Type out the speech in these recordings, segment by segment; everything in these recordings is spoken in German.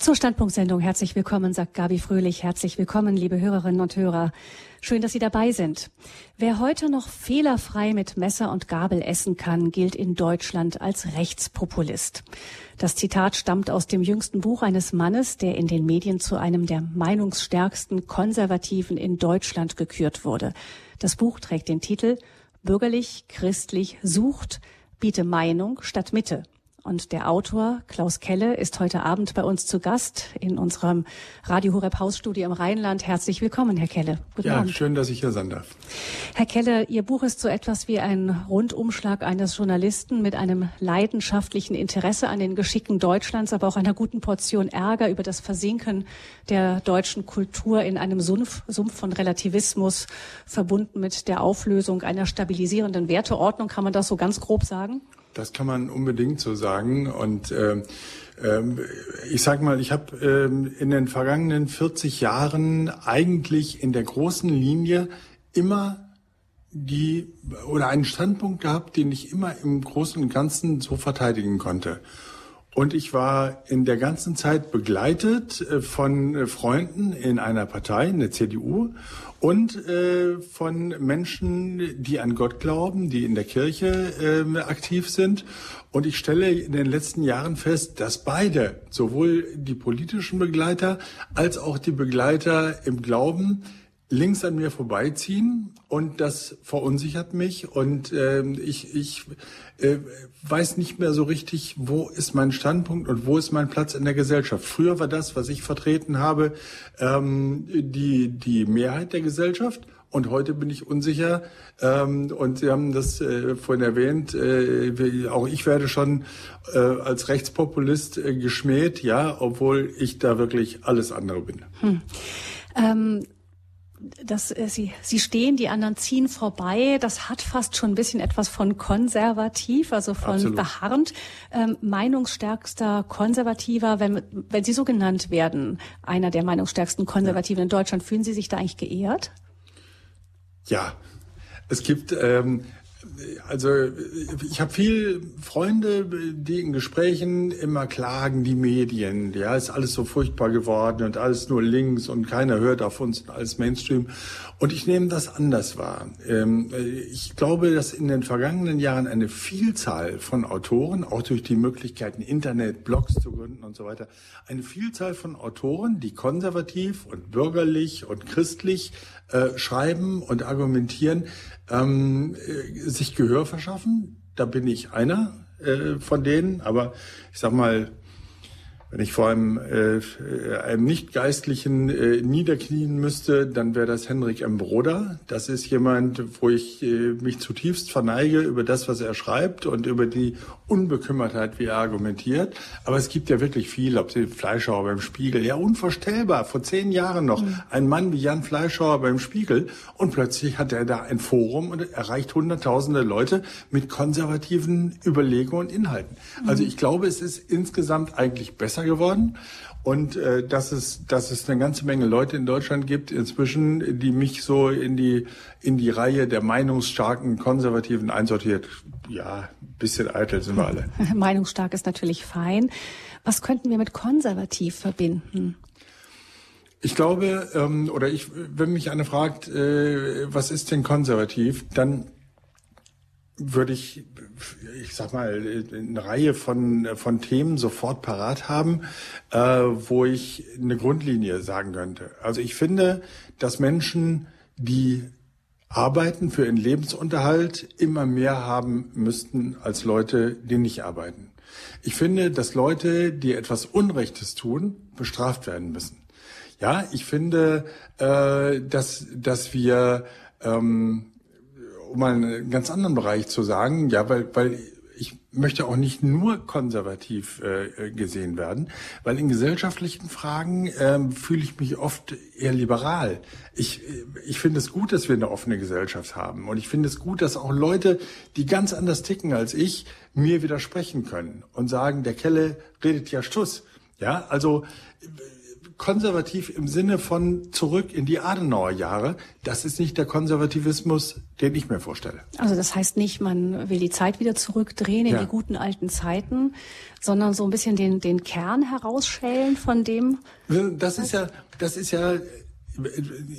Zur Standpunktsendung herzlich willkommen, sagt Gabi Fröhlich. Herzlich willkommen, liebe Hörerinnen und Hörer. Schön, dass Sie dabei sind. Wer heute noch fehlerfrei mit Messer und Gabel essen kann, gilt in Deutschland als Rechtspopulist. Das Zitat stammt aus dem jüngsten Buch eines Mannes, der in den Medien zu einem der meinungsstärksten Konservativen in Deutschland gekürt wurde. Das Buch trägt den Titel Bürgerlich, christlich, sucht, biete Meinung statt Mitte. Und der Autor Klaus Kelle ist heute Abend bei uns zu Gast in unserem Radio Horeb Hausstudio im Rheinland. Herzlich willkommen, Herr Kelle. Guten ja, Abend. schön, dass ich hier sein darf. Herr Kelle, Ihr Buch ist so etwas wie ein Rundumschlag eines Journalisten mit einem leidenschaftlichen Interesse an den Geschicken Deutschlands, aber auch einer guten Portion Ärger über das Versinken der deutschen Kultur in einem Sumpf, Sumpf von Relativismus, verbunden mit der Auflösung einer stabilisierenden Werteordnung. Kann man das so ganz grob sagen? Das kann man unbedingt so sagen. Und äh, ich sage mal, ich habe äh, in den vergangenen 40 Jahren eigentlich in der großen Linie immer die oder einen Standpunkt gehabt, den ich immer im Großen und Ganzen so verteidigen konnte. Und ich war in der ganzen Zeit begleitet äh, von äh, Freunden in einer Partei, in der CDU, und äh, von Menschen, die an Gott glauben, die in der Kirche äh, aktiv sind. Und ich stelle in den letzten Jahren fest, dass beide, sowohl die politischen Begleiter als auch die Begleiter im Glauben, links an mir vorbeiziehen und das verunsichert mich und äh, ich, ich äh, weiß nicht mehr so richtig, wo ist mein Standpunkt und wo ist mein Platz in der Gesellschaft. Früher war das, was ich vertreten habe, ähm, die, die Mehrheit der Gesellschaft und heute bin ich unsicher. Ähm, und Sie haben das äh, vorhin erwähnt, äh, auch ich werde schon äh, als Rechtspopulist äh, geschmäht, ja, obwohl ich da wirklich alles andere bin. Hm. Ähm dass äh, sie, sie stehen, die anderen ziehen vorbei. Das hat fast schon ein bisschen etwas von konservativ, also von Absolut. beharrend. Ähm, meinungsstärkster Konservativer, wenn, wenn Sie so genannt werden, einer der meinungsstärksten Konservativen ja. in Deutschland, fühlen Sie sich da eigentlich geehrt? Ja, es gibt ähm, also ich habe viel Freunde, die in Gesprächen immer klagen, die Medien, ja, ist alles so furchtbar geworden und alles nur links und keiner hört auf uns als Mainstream. Und ich nehme das anders wahr. Ähm, ich glaube, dass in den vergangenen Jahren eine Vielzahl von Autoren, auch durch die Möglichkeiten Internet, Blogs zu gründen und so weiter, eine Vielzahl von Autoren, die konservativ und bürgerlich und christlich äh, schreiben und argumentieren, ähm, äh, sich Gehör verschaffen. Da bin ich einer äh, von denen, aber ich sag mal, wenn ich vor einem, äh, einem Nicht-Geistlichen äh, niederknien müsste, dann wäre das Henrik M. Broder. Das ist jemand, wo ich äh, mich zutiefst verneige über das, was er schreibt und über die Unbekümmertheit, wie er argumentiert. Aber es gibt ja wirklich viel, ob Sie Fleischhauer beim Spiegel, ja unvorstellbar, vor zehn Jahren noch, mhm. ein Mann wie Jan Fleischhauer beim Spiegel und plötzlich hat er da ein Forum und erreicht hunderttausende Leute mit konservativen Überlegungen und Inhalten. Mhm. Also ich glaube, es ist insgesamt eigentlich besser besser geworden. Und äh, dass es dass es eine ganze Menge Leute in Deutschland gibt inzwischen, die mich so in die in die Reihe der meinungsstarken Konservativen einsortiert. Ja, bisschen eitel sind wir alle. Meinungsstark ist natürlich fein. Was könnten wir mit konservativ verbinden? Ich glaube, ähm, oder ich, wenn mich einer fragt, äh, was ist denn konservativ, dann würde ich, ich sag mal, eine Reihe von, von Themen sofort parat haben, äh, wo ich eine Grundlinie sagen könnte. Also ich finde, dass Menschen, die arbeiten für ihren Lebensunterhalt, immer mehr haben müssten als Leute, die nicht arbeiten. Ich finde, dass Leute, die etwas Unrechtes tun, bestraft werden müssen. Ja, ich finde, äh, dass, dass wir ähm, um mal einen ganz anderen Bereich zu sagen, ja, weil, weil ich möchte auch nicht nur konservativ äh, gesehen werden, weil in gesellschaftlichen Fragen äh, fühle ich mich oft eher liberal. Ich, ich finde es gut, dass wir eine offene Gesellschaft haben und ich finde es gut, dass auch Leute, die ganz anders ticken als ich, mir widersprechen können und sagen, der Kelle redet ja Stuss. Ja, also konservativ im Sinne von zurück in die Adenauer Jahre. Das ist nicht der Konservativismus, den ich mir vorstelle. Also das heißt nicht, man will die Zeit wieder zurückdrehen in ja. die guten alten Zeiten, sondern so ein bisschen den, den Kern herausschälen von dem. Das ist ja, das ist ja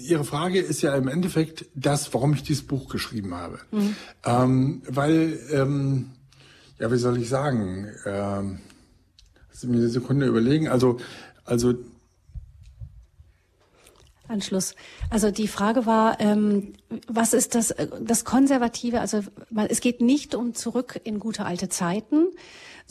Ihre Frage ist ja im Endeffekt das, warum ich dieses Buch geschrieben habe. Mhm. Ähm, weil, ähm, ja, wie soll ich sagen, ähm, Sie mir eine Sekunde überlegen. Also, also Anschluss. Also die Frage war, ähm, was ist das, das Konservative? Also es geht nicht um zurück in gute alte Zeiten,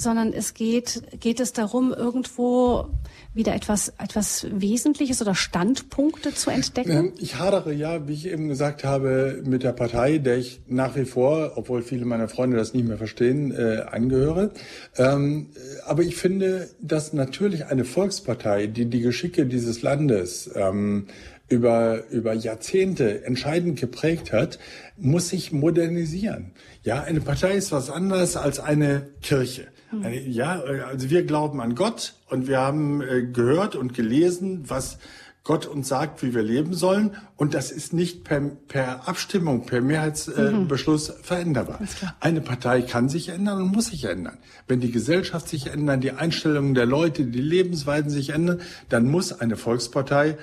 sondern es geht, geht es darum, irgendwo wieder etwas, etwas Wesentliches oder Standpunkte zu entdecken? Ähm, ich hadere ja, wie ich eben gesagt habe, mit der Partei, der ich nach wie vor, obwohl viele meiner Freunde das nicht mehr verstehen, äh, angehöre. Ähm, aber ich finde, dass natürlich eine Volkspartei, die die Geschicke dieses Landes ähm, über, über Jahrzehnte entscheidend geprägt hat, muss sich modernisieren. Ja, eine Partei ist was anderes als eine Kirche. Hm. Eine, ja, also wir glauben an Gott und wir haben äh, gehört und gelesen, was Gott uns sagt, wie wir leben sollen. Und das ist nicht per, per Abstimmung, per Mehrheitsbeschluss äh, mhm. veränderbar. Eine Partei kann sich ändern und muss sich ändern. Wenn die Gesellschaft sich ändert, die Einstellungen der Leute, die Lebensweisen sich ändern, dann muss eine Volkspartei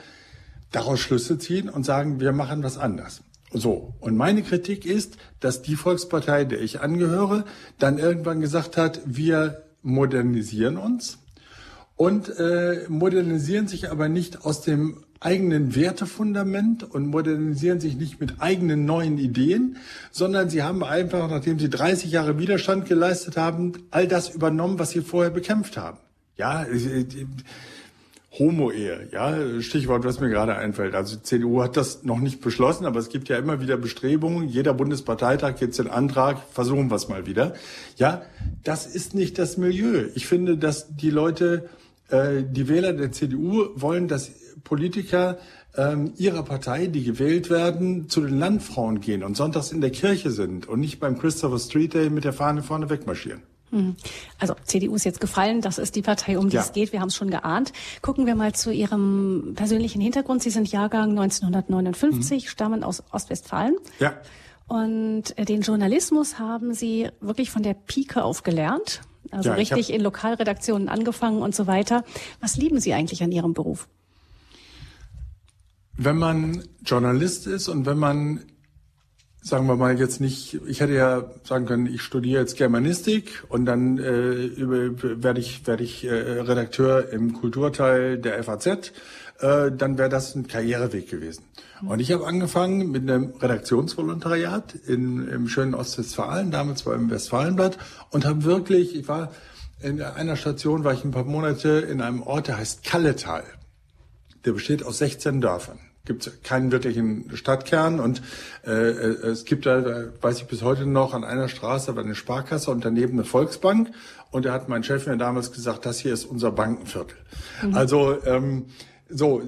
daraus Schlüsse ziehen und sagen, wir machen was anders. So, und meine Kritik ist, dass die Volkspartei, der ich angehöre, dann irgendwann gesagt hat, wir modernisieren uns und äh, modernisieren sich aber nicht aus dem eigenen Wertefundament und modernisieren sich nicht mit eigenen neuen Ideen, sondern sie haben einfach, nachdem sie 30 Jahre Widerstand geleistet haben, all das übernommen, was sie vorher bekämpft haben. Ja, äh, Homo-Ehe, ja, Stichwort, was mir gerade einfällt. Also die CDU hat das noch nicht beschlossen, aber es gibt ja immer wieder Bestrebungen. Jeder Bundesparteitag jetzt den Antrag, versuchen wir es mal wieder. Ja, das ist nicht das Milieu. Ich finde, dass die Leute, äh, die Wähler der CDU wollen, dass Politiker ähm, ihrer Partei, die gewählt werden, zu den Landfrauen gehen und sonntags in der Kirche sind und nicht beim Christopher Street Day mit der Fahne vorne wegmarschieren. Hm. Also CDU ist jetzt gefallen, das ist die Partei, um die ja. es geht, wir haben es schon geahnt. Gucken wir mal zu Ihrem persönlichen Hintergrund. Sie sind Jahrgang 1959, mhm. stammen aus Ostwestfalen. Ja. Und äh, den Journalismus haben Sie wirklich von der Pike auf gelernt, also ja, richtig in Lokalredaktionen angefangen und so weiter. Was lieben Sie eigentlich an Ihrem Beruf? Wenn man Journalist ist und wenn man sagen wir mal jetzt nicht, ich hätte ja sagen können, ich studiere jetzt Germanistik und dann äh, über, werde ich, werde ich äh, Redakteur im Kulturteil der FAZ, äh, dann wäre das ein Karriereweg gewesen. Und ich habe angefangen mit einem Redaktionsvolontariat in, im schönen Ostwestfalen, damals war im Westfalenblatt und habe wirklich, ich war in einer Station, war ich ein paar Monate in einem Ort, der heißt Kalletal. Der besteht aus 16 Dörfern gibt keinen wirklichen Stadtkern und äh, äh, es gibt da, weiß ich bis heute noch, an einer Straße war eine Sparkasse und daneben eine Volksbank und da hat mein Chef mir damals gesagt, das hier ist unser Bankenviertel. Mhm. Also ähm, so,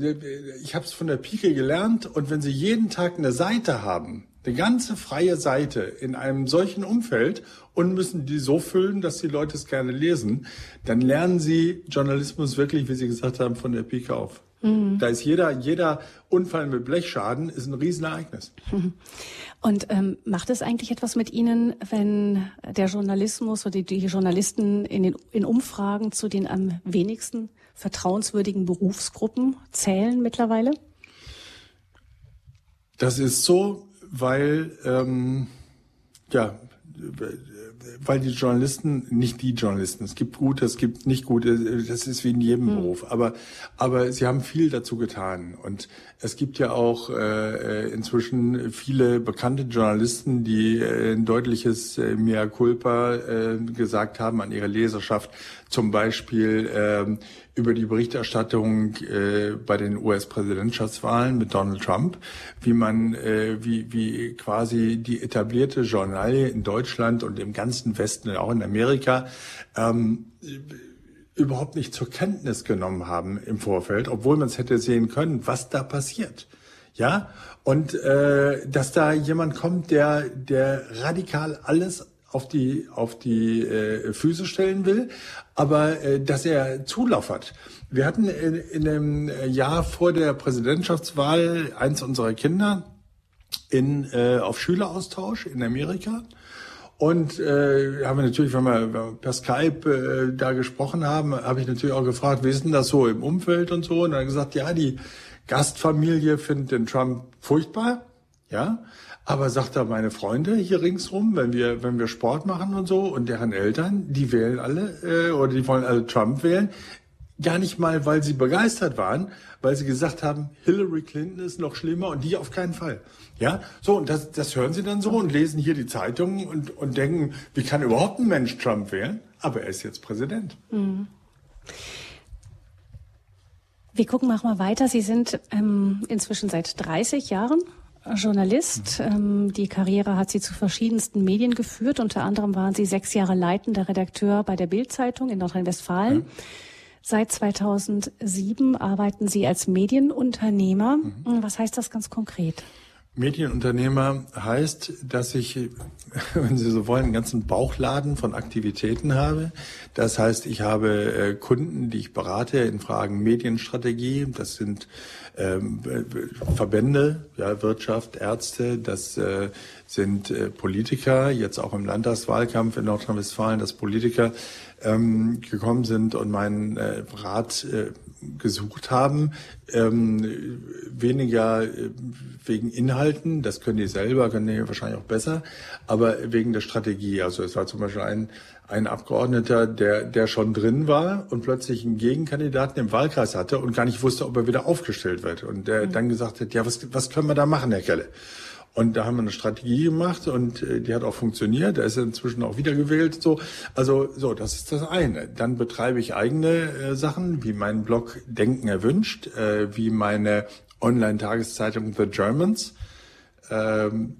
ich habe es von der Pike gelernt und wenn Sie jeden Tag eine Seite haben, eine ganze freie Seite in einem solchen Umfeld und müssen die so füllen, dass die Leute es gerne lesen, dann lernen Sie Journalismus wirklich, wie Sie gesagt haben, von der Pike auf. Mhm. Da ist jeder, jeder Unfall mit Blechschaden ist ein Riesenereignis. Und ähm, macht es eigentlich etwas mit Ihnen, wenn der Journalismus oder die, die Journalisten in den in Umfragen zu den am wenigsten vertrauenswürdigen Berufsgruppen zählen mittlerweile? Das ist so, weil ähm, ja weil die Journalisten, nicht die Journalisten, es gibt gute, es gibt nicht gute, das ist wie in jedem mhm. Beruf, aber, aber sie haben viel dazu getan. Und es gibt ja auch äh, inzwischen viele bekannte Journalisten, die äh, ein deutliches äh, Mea culpa äh, gesagt haben an ihre Leserschaft, zum Beispiel äh, über die Berichterstattung äh, bei den US-Präsidentschaftswahlen mit Donald Trump, wie man, äh, wie, wie quasi die etablierte Journalie in Deutschland und im ganzen Westen, auch in Amerika, ähm, überhaupt nicht zur Kenntnis genommen haben im Vorfeld, obwohl man es hätte sehen können, was da passiert. Ja, und äh, dass da jemand kommt, der, der radikal alles auf die auf die äh, Füße stellen will, aber äh, dass er Zulauf hat. Wir hatten in, in dem Jahr vor der Präsidentschaftswahl eins unserer Kinder in äh, auf Schüleraustausch in Amerika. Und äh, haben wir natürlich, wenn wir per Skype äh, da gesprochen haben, habe ich natürlich auch gefragt, wie ist denn das so im Umfeld und so? Und dann gesagt, ja, die Gastfamilie findet den Trump furchtbar, ja. Aber sagt er, meine Freunde hier ringsrum, wenn wir, wenn wir Sport machen und so und deren Eltern, die wählen alle, äh, oder die wollen alle Trump wählen, gar nicht mal, weil sie begeistert waren, weil sie gesagt haben, Hillary Clinton ist noch schlimmer und die auf keinen Fall. Ja, so, und das, das hören sie dann so und lesen hier die Zeitungen und, und denken, wie kann überhaupt ein Mensch Trump wählen? Aber er ist jetzt Präsident. Mhm. Wir gucken mal weiter. Sie sind ähm, inzwischen seit 30 Jahren Journalist. Ähm, die Karriere hat sie zu verschiedensten Medien geführt. Unter anderem waren sie sechs Jahre leitender Redakteur bei der Bild-Zeitung in Nordrhein-Westfalen. Ja. Seit 2007 arbeiten Sie als Medienunternehmer. Mhm. Was heißt das ganz konkret? Medienunternehmer heißt, dass ich, wenn Sie so wollen, einen ganzen Bauchladen von Aktivitäten habe. Das heißt, ich habe äh, Kunden, die ich berate in Fragen Medienstrategie. Das sind ähm, Verbände, ja, Wirtschaft, Ärzte, das äh, sind äh, Politiker, jetzt auch im Landtagswahlkampf in Nordrhein-Westfalen, dass Politiker ähm, gekommen sind und meinen äh, Rat äh, gesucht haben, ähm, weniger äh, wegen Inhalten, das können die selber, können die wahrscheinlich auch besser, aber wegen der Strategie. Also es war zum Beispiel ein, ein Abgeordneter, der, der schon drin war und plötzlich einen Gegenkandidaten im Wahlkreis hatte und gar nicht wusste, ob er wieder aufgestellt wird. Und der mhm. dann gesagt hat, ja, was, was können wir da machen, Herr Kelle? Und da haben wir eine Strategie gemacht und äh, die hat auch funktioniert. Er ist inzwischen auch wiedergewählt. So, also so, das ist das eine. Dann betreibe ich eigene äh, Sachen, wie mein Blog Denken erwünscht, äh, wie meine Online-Tageszeitung The Germans. Ähm,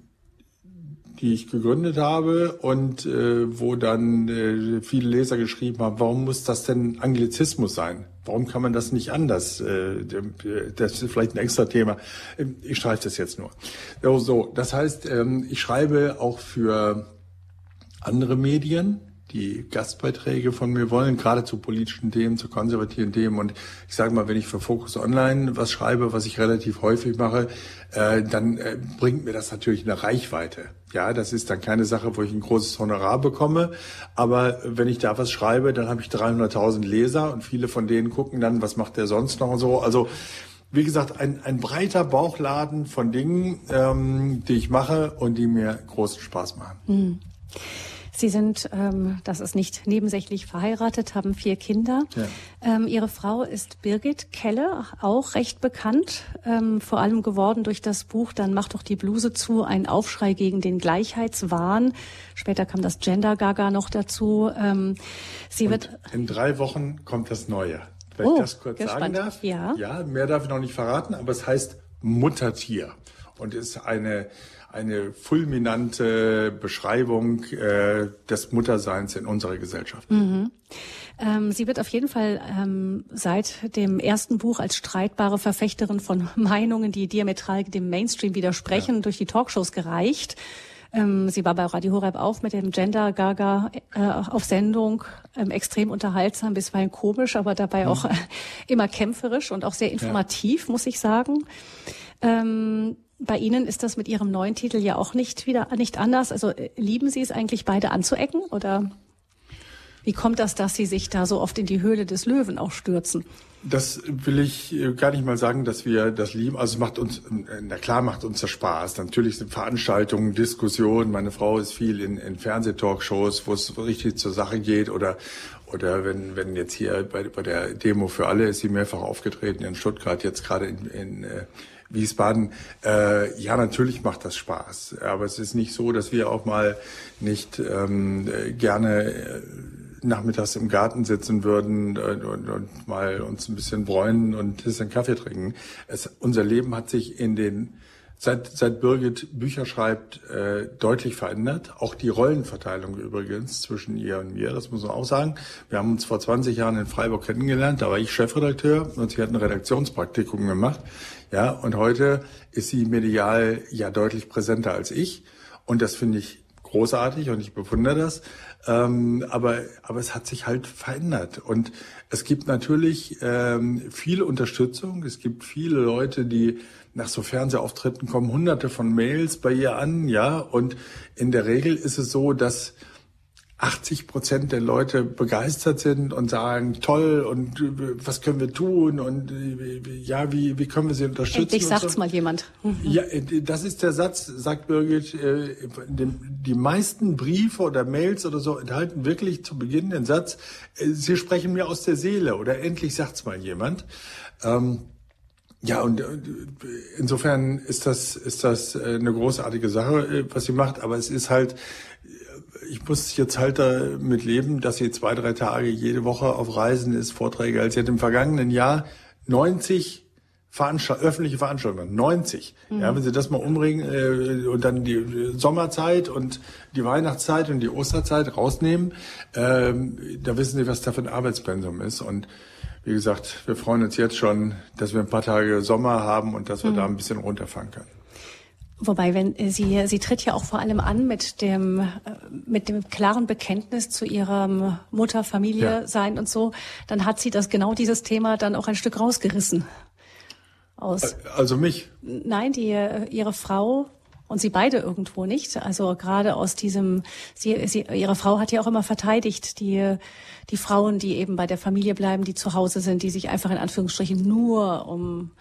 die ich gegründet habe und äh, wo dann äh, viele Leser geschrieben haben, warum muss das denn Anglizismus sein? Warum kann man das nicht anders? Äh, das ist vielleicht ein extra Thema. Ich streiche das jetzt nur. So, das heißt, ähm, ich schreibe auch für andere Medien, die Gastbeiträge von mir wollen, gerade zu politischen Themen, zu konservativen Themen. Und ich sage mal, wenn ich für Focus Online was schreibe, was ich relativ häufig mache, äh, dann äh, bringt mir das natürlich eine Reichweite. Ja, das ist dann keine Sache, wo ich ein großes Honorar bekomme. Aber wenn ich da was schreibe, dann habe ich 300.000 Leser und viele von denen gucken dann, was macht der sonst noch und so. Also wie gesagt, ein, ein breiter Bauchladen von Dingen, ähm, die ich mache und die mir großen Spaß machen. Mhm. Sie sind, ähm, das ist nicht nebensächlich verheiratet, haben vier Kinder. Ja. Ähm, Ihre Frau ist Birgit Kelle, auch recht bekannt, ähm, vor allem geworden durch das Buch Dann macht doch die Bluse zu, ein Aufschrei gegen den Gleichheitswahn. Später kam das Gender Gaga noch dazu. Ähm, sie Und wird in drei Wochen kommt das Neue. Wenn oh, ich das kurz gespannt. sagen darf. Ja. ja, mehr darf ich noch nicht verraten, aber es heißt Muttertier und ist eine eine fulminante Beschreibung äh, des Mutterseins in unserer Gesellschaft. Mhm. Ähm, sie wird auf jeden Fall ähm, seit dem ersten Buch als streitbare Verfechterin von Meinungen, die diametral dem Mainstream widersprechen, ja. durch die Talkshows gereicht. Ähm, sie war bei Radio Horeb auch mit dem Gender Gaga äh, auf Sendung, ähm, extrem unterhaltsam, bisweilen komisch, aber dabei auch äh, immer kämpferisch und auch sehr informativ, ja. muss ich sagen. Ähm, bei Ihnen ist das mit Ihrem neuen Titel ja auch nicht wieder nicht anders. Also äh, lieben Sie es eigentlich beide anzuecken oder wie kommt das, dass Sie sich da so oft in die Höhle des Löwen auch stürzen? Das will ich äh, gar nicht mal sagen, dass wir das lieben. Also macht uns, äh, na klar macht uns das Spaß. Natürlich sind Veranstaltungen, Diskussionen. Meine Frau ist viel in, in Fernsehtalkshows, wo es richtig zur Sache geht oder oder wenn, wenn jetzt hier bei, bei der Demo für alle ist sie mehrfach aufgetreten in Stuttgart, jetzt gerade in, in, Wiesbaden. Äh, ja, natürlich macht das Spaß, aber es ist nicht so, dass wir auch mal nicht ähm, gerne äh, nachmittags im Garten sitzen würden und, und, und mal uns ein bisschen bräunen und ein bisschen Kaffee trinken. Es, unser Leben hat sich in den seit, seit Birgit Bücher schreibt, äh, deutlich verändert. Auch die Rollenverteilung übrigens zwischen ihr und mir, das muss man auch sagen. Wir haben uns vor 20 Jahren in Freiburg kennengelernt, da war ich Chefredakteur und sie hat ein Redaktionspraktikum gemacht. Ja, und heute ist sie medial ja deutlich präsenter als ich. Und das finde ich großartig und ich bewundere das. Ähm, aber, aber es hat sich halt verändert. Und es gibt natürlich ähm, viel Unterstützung. Es gibt viele Leute, die nach so Fernsehauftritten kommen hunderte von Mails bei ihr an, ja. Und in der Regel ist es so, dass 80 Prozent der Leute begeistert sind und sagen, toll und äh, was können wir tun und äh, ja, wie, wie können wir sie unterstützen? Endlich sagt's so. mal jemand. Ja, äh, das ist der Satz, sagt Birgit, die meisten Briefe oder Mails oder so enthalten wirklich zu Beginn den Satz, sie sprechen mir aus der Seele oder endlich sagt's mal jemand. Ähm, ja, und insofern ist das, ist das eine großartige Sache, was sie macht, aber es ist halt, ich muss jetzt halt damit leben, dass sie zwei, drei Tage jede Woche auf Reisen ist, Vorträge. Als sie hat im vergangenen Jahr 90 Veranstalt öffentliche Veranstaltungen, 90. Mhm. Ja, wenn Sie das mal umbringen äh, und dann die Sommerzeit und die Weihnachtszeit und die Osterzeit rausnehmen, ähm, da wissen Sie, was da für ein Arbeitspensum ist. Und wie gesagt, wir freuen uns jetzt schon, dass wir ein paar Tage Sommer haben und dass wir mhm. da ein bisschen runterfahren können. Wobei, wenn sie, sie tritt ja auch vor allem an mit dem, mit dem klaren Bekenntnis zu ihrem Mutter, Familie ja. sein und so, dann hat sie das genau dieses Thema dann auch ein Stück rausgerissen. Aus. Also mich? Nein, die, ihre Frau und sie beide irgendwo nicht. Also gerade aus diesem, sie, sie, ihre Frau hat ja auch immer verteidigt, die, die Frauen, die eben bei der Familie bleiben, die zu Hause sind, die sich einfach in Anführungsstrichen nur um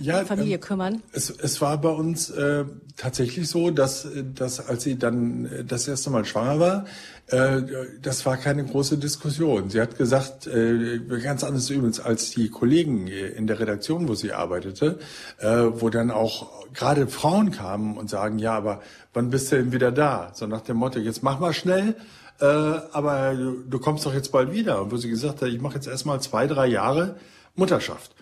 ja, Familie ähm, kümmern? Es, es war bei uns äh, tatsächlich so, dass, dass als sie dann äh, das erste Mal schwanger war, äh, das war keine große Diskussion. Sie hat gesagt, äh, ganz anders übrigens als die Kollegen in der Redaktion, wo sie arbeitete, äh, wo dann auch gerade Frauen kamen und sagen, ja, aber wann bist du denn wieder da? So nach dem Motto, jetzt mach mal schnell. Äh, aber du, du kommst doch jetzt bald wieder. Und wo sie gesagt hat, ich mache jetzt erstmal zwei, drei Jahre Mutterschaft.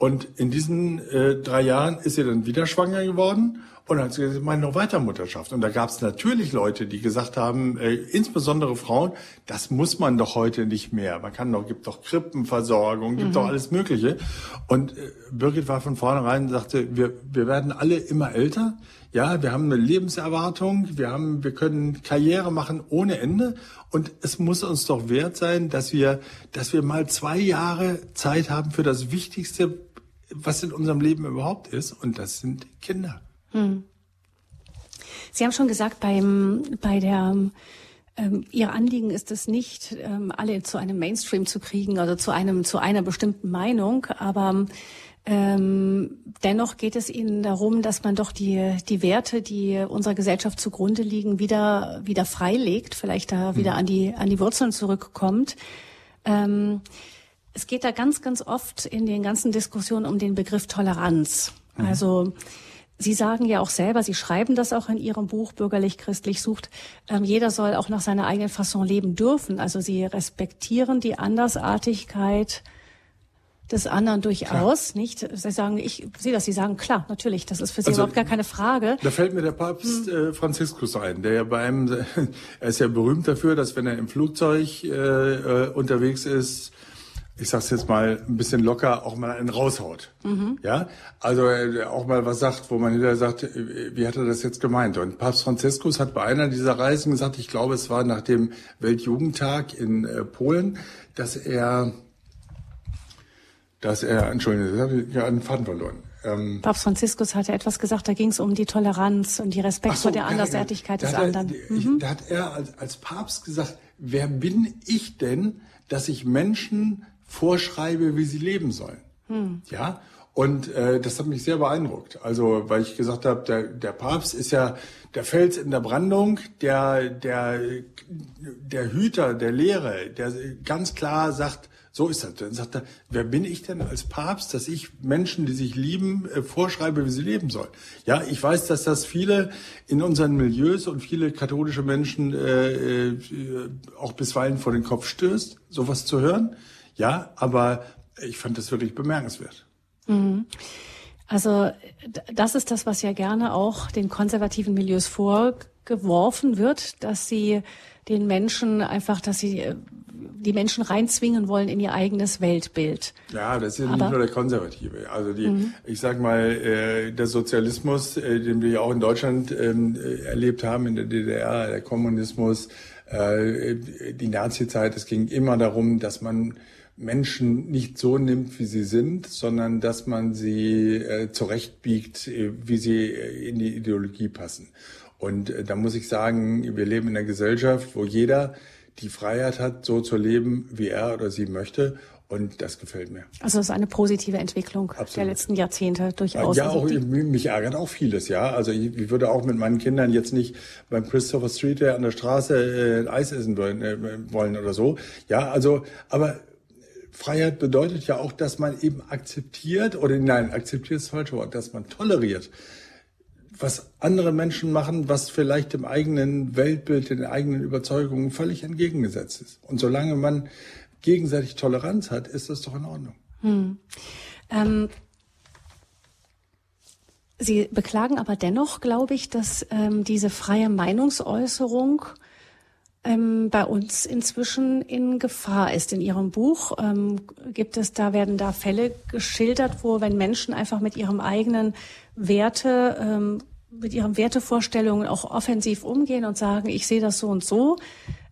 Und in diesen äh, drei Jahren ist sie dann wieder schwanger geworden und dann hat sie gesagt, ich meine noch weiter Mutterschaft. Und da gab es natürlich Leute, die gesagt haben, äh, insbesondere Frauen, das muss man doch heute nicht mehr. Man kann doch, gibt doch Krippenversorgung, gibt mhm. doch alles Mögliche. Und äh, Birgit war von vornherein und sagte, wir, wir werden alle immer älter. Ja, wir haben eine Lebenserwartung, wir haben, wir können Karriere machen ohne Ende. Und es muss uns doch wert sein, dass wir, dass wir mal zwei Jahre Zeit haben für das Wichtigste, was in unserem Leben überhaupt ist, und das sind Kinder. Hm. Sie haben schon gesagt, beim, bei der, ähm, Ihr Anliegen ist es nicht, ähm, alle zu einem Mainstream zu kriegen, also zu einem, zu einer bestimmten Meinung, aber ähm, dennoch geht es Ihnen darum, dass man doch die, die Werte, die unserer Gesellschaft zugrunde liegen, wieder, wieder freilegt, vielleicht da wieder hm. an die, an die Wurzeln zurückkommt. Ähm, es geht da ganz, ganz oft in den ganzen Diskussionen um den Begriff Toleranz. Mhm. Also Sie sagen ja auch selber, Sie schreiben das auch in Ihrem Buch Bürgerlich-Christlich sucht, ähm, jeder soll auch nach seiner eigenen Fasson leben dürfen. Also Sie respektieren die Andersartigkeit des anderen durchaus, klar. nicht? Sie sagen, ich sehe das, Sie sagen, klar, natürlich, das ist für Sie also, überhaupt gar keine Frage. Da fällt mir der Papst hm. äh, Franziskus ein, der ja bei einem, er ist ja berühmt dafür, dass wenn er im Flugzeug äh, äh unterwegs ist, ich sag's jetzt mal ein bisschen locker, auch mal einen raushaut. Mhm. Ja, also äh, auch mal was sagt, wo man hinterher sagt, äh, wie hat er das jetzt gemeint? Und Papst Franziskus hat bei einer dieser Reisen gesagt, ich glaube, es war nach dem Weltjugendtag in äh, Polen, dass er, dass er, Entschuldigung, ich habe ja einen Faden verloren. Ähm, Papst Franziskus hatte etwas gesagt, da ging es um die Toleranz und die Respekt so, vor der Andersartigkeit des anderen. Er, mhm. Da hat er als, als Papst gesagt, wer bin ich denn, dass ich Menschen vorschreibe, wie sie leben sollen. Hm. Ja, und äh, das hat mich sehr beeindruckt. Also, weil ich gesagt habe, der, der Papst ist ja der Fels in der Brandung, der, der, der Hüter der Lehre, der ganz klar sagt, so ist das. Dann sagt er, wer bin ich denn als Papst, dass ich Menschen, die sich lieben, äh, vorschreibe, wie sie leben sollen? Ja, ich weiß, dass das viele in unseren Milieus und viele katholische Menschen äh, äh, auch bisweilen vor den Kopf stößt, sowas zu hören. Ja, aber ich fand das wirklich bemerkenswert. Mhm. Also das ist das, was ja gerne auch den konservativen Milieus vorgeworfen wird, dass sie den Menschen einfach, dass sie äh, die Menschen reinzwingen wollen in ihr eigenes Weltbild. Ja, das ist ja nicht nur der Konservative. Also die, mhm. ich sag mal, äh, der Sozialismus, äh, den wir ja auch in Deutschland ähm, äh, erlebt haben, in der DDR, der Kommunismus, äh, die Nazi-Zeit, es ging immer darum, dass man Menschen nicht so nimmt, wie sie sind, sondern dass man sie äh, zurechtbiegt, äh, wie sie äh, in die Ideologie passen. Und äh, da muss ich sagen, wir leben in einer Gesellschaft, wo jeder die Freiheit hat, so zu leben, wie er oder sie möchte. Und das gefällt mir. Also es ist eine positive Entwicklung Absolut. der letzten Jahrzehnte durchaus. Ja, auch, mich ärgert auch vieles, ja. Also ich, ich, würde auch mit meinen Kindern jetzt nicht beim Christopher Street an der Straße äh, Eis essen wollen, äh, wollen oder so. Ja, also, aber Freiheit bedeutet ja auch, dass man eben akzeptiert, oder nein, akzeptiert ist das falsche Wort, dass man toleriert, was andere Menschen machen, was vielleicht dem eigenen Weltbild, den eigenen Überzeugungen völlig entgegengesetzt ist. Und solange man gegenseitig Toleranz hat, ist das doch in Ordnung. Hm. Ähm, Sie beklagen aber dennoch, glaube ich, dass ähm, diese freie Meinungsäußerung ähm, bei uns inzwischen in Gefahr ist. In Ihrem Buch ähm, gibt es da werden da Fälle geschildert, wo wenn Menschen einfach mit ihrem eigenen Werte ähm, mit ihren Wertevorstellungen auch offensiv umgehen und sagen, ich sehe das so und so,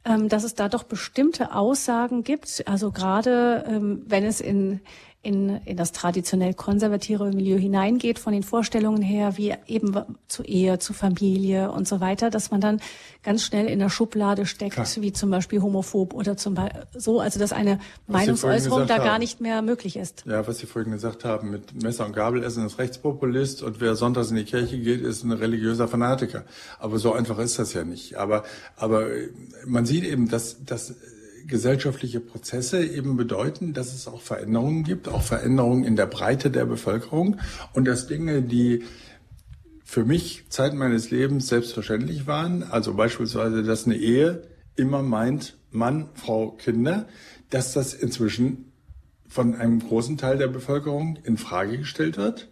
ähm, dass es da doch bestimmte Aussagen gibt. Also gerade ähm, wenn es in in, in das traditionell konservative Milieu hineingeht, von den Vorstellungen her, wie eben zu Ehe, zu Familie und so weiter, dass man dann ganz schnell in der Schublade steckt, Klar. wie zum Beispiel homophob oder zum Beispiel so, also dass eine was Meinungsäußerung da gar nicht mehr möglich ist. Ja, was Sie vorhin gesagt haben, mit Messer und Gabel essen ist Rechtspopulist und wer sonntags in die Kirche geht, ist ein religiöser Fanatiker. Aber so einfach ist das ja nicht. Aber, aber man sieht eben, dass, dass gesellschaftliche Prozesse eben bedeuten, dass es auch Veränderungen gibt, auch Veränderungen in der Breite der Bevölkerung und dass Dinge, die für mich Zeit meines Lebens selbstverständlich waren, also beispielsweise, dass eine Ehe immer meint Mann, Frau, Kinder, dass das inzwischen von einem großen Teil der Bevölkerung in Frage gestellt wird.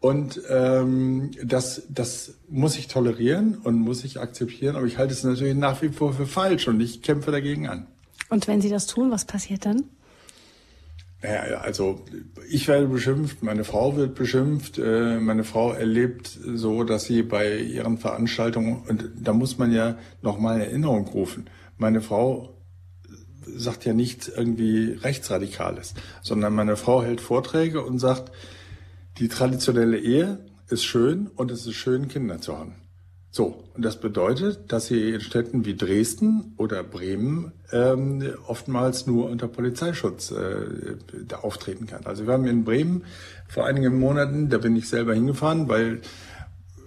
Und ähm, das, das muss ich tolerieren und muss ich akzeptieren, aber ich halte es natürlich nach wie vor für falsch und ich kämpfe dagegen an. Und wenn Sie das tun, was passiert dann? Naja, also ich werde beschimpft, meine Frau wird beschimpft, äh, meine Frau erlebt so, dass sie bei ihren Veranstaltungen, und da muss man ja nochmal in Erinnerung rufen, meine Frau sagt ja nichts irgendwie Rechtsradikales, sondern meine Frau hält Vorträge und sagt, die traditionelle Ehe ist schön und es ist schön, Kinder zu haben. So, und das bedeutet, dass sie in Städten wie Dresden oder Bremen ähm, oftmals nur unter Polizeischutz äh, da auftreten kann. Also wir haben in Bremen vor einigen Monaten, da bin ich selber hingefahren, weil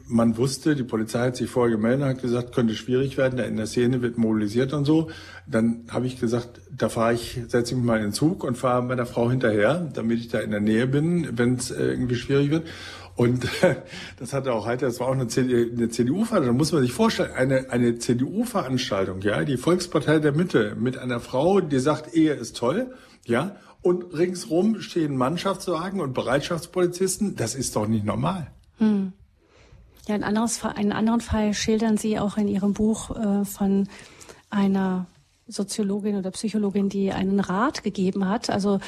man wusste, die Polizei hat sich vorher gemeldet, hat gesagt, könnte schwierig werden, da in der Szene wird mobilisiert und so. Dann habe ich gesagt, da fahre ich, setze ich mich mal in den Zug und fahre meiner Frau hinterher, damit ich da in der Nähe bin, wenn es äh, irgendwie schwierig wird. Und das hatte auch heute, das war auch eine, CDU-Veranstaltung, da muss man sich vorstellen, eine, eine CDU-Veranstaltung, ja, die Volkspartei der Mitte mit einer Frau, die sagt, Ehe ist toll, ja, und ringsrum stehen Mannschaftswagen und Bereitschaftspolizisten, das ist doch nicht normal. Hm. Ja, ein anderes, einen anderen Fall schildern Sie auch in Ihrem Buch äh, von einer Soziologin oder Psychologin, die einen Rat gegeben hat. Also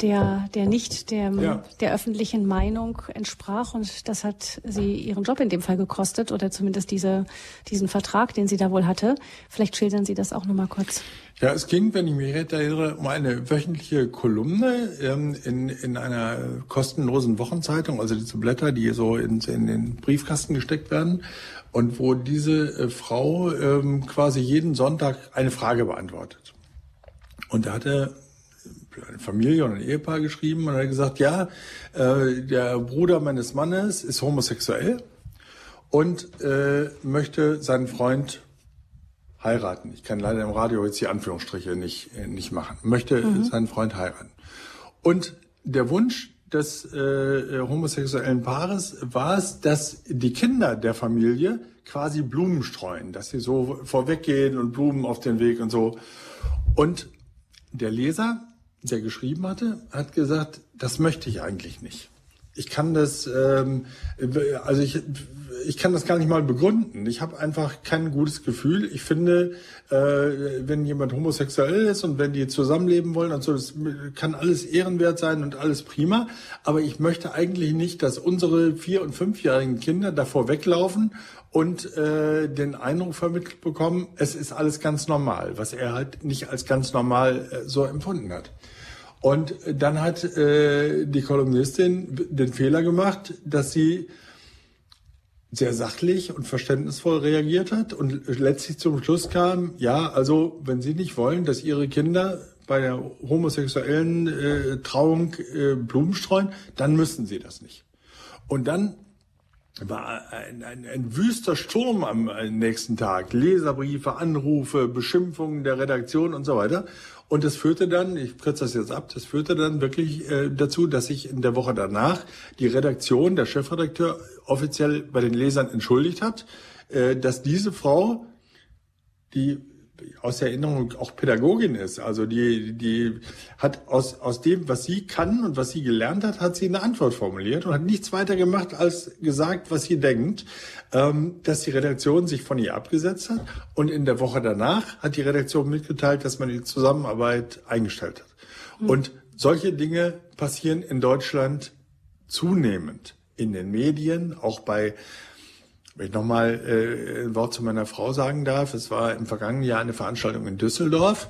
der, der nicht der, ja. der öffentlichen Meinung entsprach. Und das hat sie ihren Job in dem Fall gekostet oder zumindest diese, diesen Vertrag, den sie da wohl hatte. Vielleicht schildern Sie das auch nochmal kurz. Ja, es ging, wenn ich mich recht erinnere, um eine wöchentliche Kolumne ähm, in, in einer kostenlosen Wochenzeitung, also diese Blätter, die so in, in den Briefkasten gesteckt werden und wo diese äh, Frau ähm, quasi jeden Sonntag eine Frage beantwortet. Und da hatte eine Familie und ein Ehepaar geschrieben und hat gesagt, ja, äh, der Bruder meines Mannes ist homosexuell und äh, möchte seinen Freund heiraten. Ich kann leider im Radio jetzt die Anführungsstriche nicht, äh, nicht machen. Möchte mhm. seinen Freund heiraten. Und der Wunsch des äh, homosexuellen Paares war es, dass die Kinder der Familie quasi Blumen streuen, dass sie so vorweggehen und Blumen auf den Weg und so. Und der Leser der geschrieben hatte, hat gesagt, das möchte ich eigentlich nicht. ich kann das, ähm, also ich, ich kann das gar nicht mal begründen. Ich habe einfach kein gutes Gefühl. Ich finde, äh, wenn jemand homosexuell ist und wenn die zusammenleben wollen und so, das kann alles ehrenwert sein und alles prima. Aber ich möchte eigentlich nicht, dass unsere vier- und fünfjährigen Kinder davor weglaufen und äh, den Eindruck vermittelt bekommen, es ist alles ganz normal, was er halt nicht als ganz normal äh, so empfunden hat. Und dann hat äh, die Kolumnistin den Fehler gemacht, dass sie sehr sachlich und verständnisvoll reagiert hat und letztlich zum Schluss kam, ja, also wenn Sie nicht wollen, dass Ihre Kinder bei der homosexuellen äh, Trauung äh, Blumen streuen, dann müssen Sie das nicht. Und dann war ein, ein, ein wüster Sturm am nächsten Tag. Leserbriefe, Anrufe, Beschimpfungen der Redaktion und so weiter. Und das führte dann, ich kürze das jetzt ab, das führte dann wirklich äh, dazu, dass sich in der Woche danach die Redaktion, der Chefredakteur offiziell bei den Lesern entschuldigt hat, äh, dass diese Frau, die aus der Erinnerung auch Pädagogin ist. Also die, die hat aus, aus dem, was sie kann und was sie gelernt hat, hat sie eine Antwort formuliert und hat nichts weiter gemacht, als gesagt, was sie denkt, ähm, dass die Redaktion sich von ihr abgesetzt hat. Und in der Woche danach hat die Redaktion mitgeteilt, dass man die Zusammenarbeit eingestellt hat. Mhm. Und solche Dinge passieren in Deutschland zunehmend in den Medien, auch bei wenn ich nochmal äh, ein Wort zu meiner Frau sagen darf, es war im vergangenen Jahr eine Veranstaltung in Düsseldorf,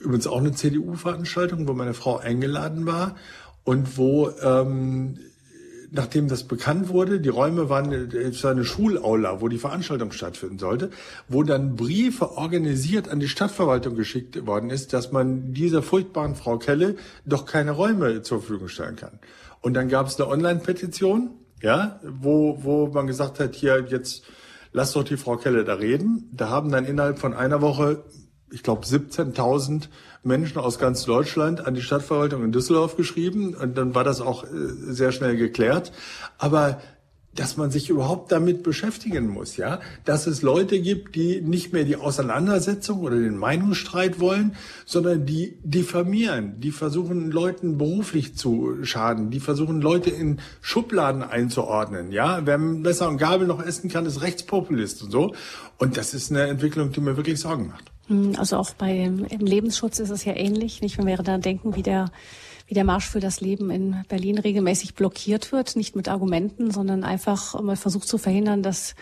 übrigens auch eine CDU-Veranstaltung, wo meine Frau eingeladen war und wo, ähm, nachdem das bekannt wurde, die Räume waren es war eine Schulaula, wo die Veranstaltung stattfinden sollte, wo dann Briefe organisiert an die Stadtverwaltung geschickt worden ist, dass man dieser furchtbaren Frau Kelle doch keine Räume zur Verfügung stellen kann. Und dann gab es eine Online-Petition, ja, wo, wo man gesagt hat, hier jetzt lass doch die Frau Kelle da reden. Da haben dann innerhalb von einer Woche, ich glaube, 17.000 Menschen aus ganz Deutschland an die Stadtverwaltung in Düsseldorf geschrieben und dann war das auch äh, sehr schnell geklärt. Aber dass man sich überhaupt damit beschäftigen muss, ja, dass es Leute gibt, die nicht mehr die Auseinandersetzung oder den Meinungsstreit wollen, sondern die diffamieren, die versuchen Leuten beruflich zu schaden, die versuchen Leute in Schubladen einzuordnen, ja, wer Messer und Gabel noch essen kann, ist Rechtspopulist und so. Und das ist eine Entwicklung, die mir wirklich Sorgen macht. Hm, also auch bei im Lebensschutz ist es ja ähnlich, nicht? Wenn wir da denken, wie der wie der Marsch für das Leben in Berlin regelmäßig blockiert wird, nicht mit Argumenten, sondern einfach mal versucht zu verhindern, dass,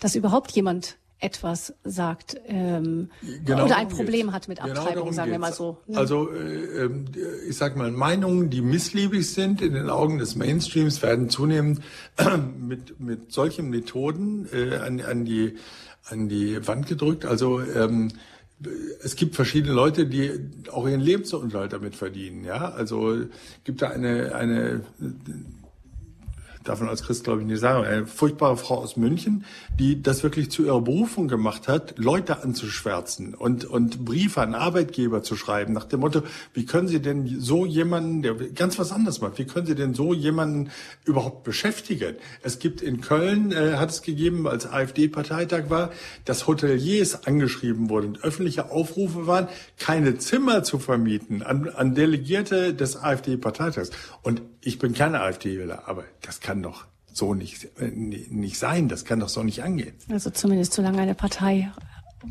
dass überhaupt jemand etwas sagt ähm, genau oder ein Problem hat mit genau Abtreibung, genau sagen wir mal so. Ne? Also äh, ähm, ich sag mal, Meinungen, die missliebig sind in den Augen des Mainstreams, werden zunehmend äh, mit, mit solchen Methoden äh, an, an, die, an die Wand gedrückt. Also ähm, es gibt verschiedene Leute, die auch ihren Lebensunterhalt damit verdienen. Ja, also gibt da eine eine darf man als Christ glaube ich nicht sagen, eine furchtbare Frau aus München, die das wirklich zu ihrer Berufung gemacht hat, Leute anzuschwärzen und, und Briefe an Arbeitgeber zu schreiben nach dem Motto, wie können Sie denn so jemanden, der ganz was anderes macht, wie können Sie denn so jemanden überhaupt beschäftigen? Es gibt in Köln, äh, hat es gegeben, als AfD-Parteitag war, dass Hoteliers angeschrieben wurden öffentliche Aufrufe waren, keine Zimmer zu vermieten an, an Delegierte des AfD-Parteitags. Und ich bin keine AfD-Wähler, aber das kann doch so nicht, äh, nicht sein. Das kann doch so nicht angehen. Also zumindest solange eine Partei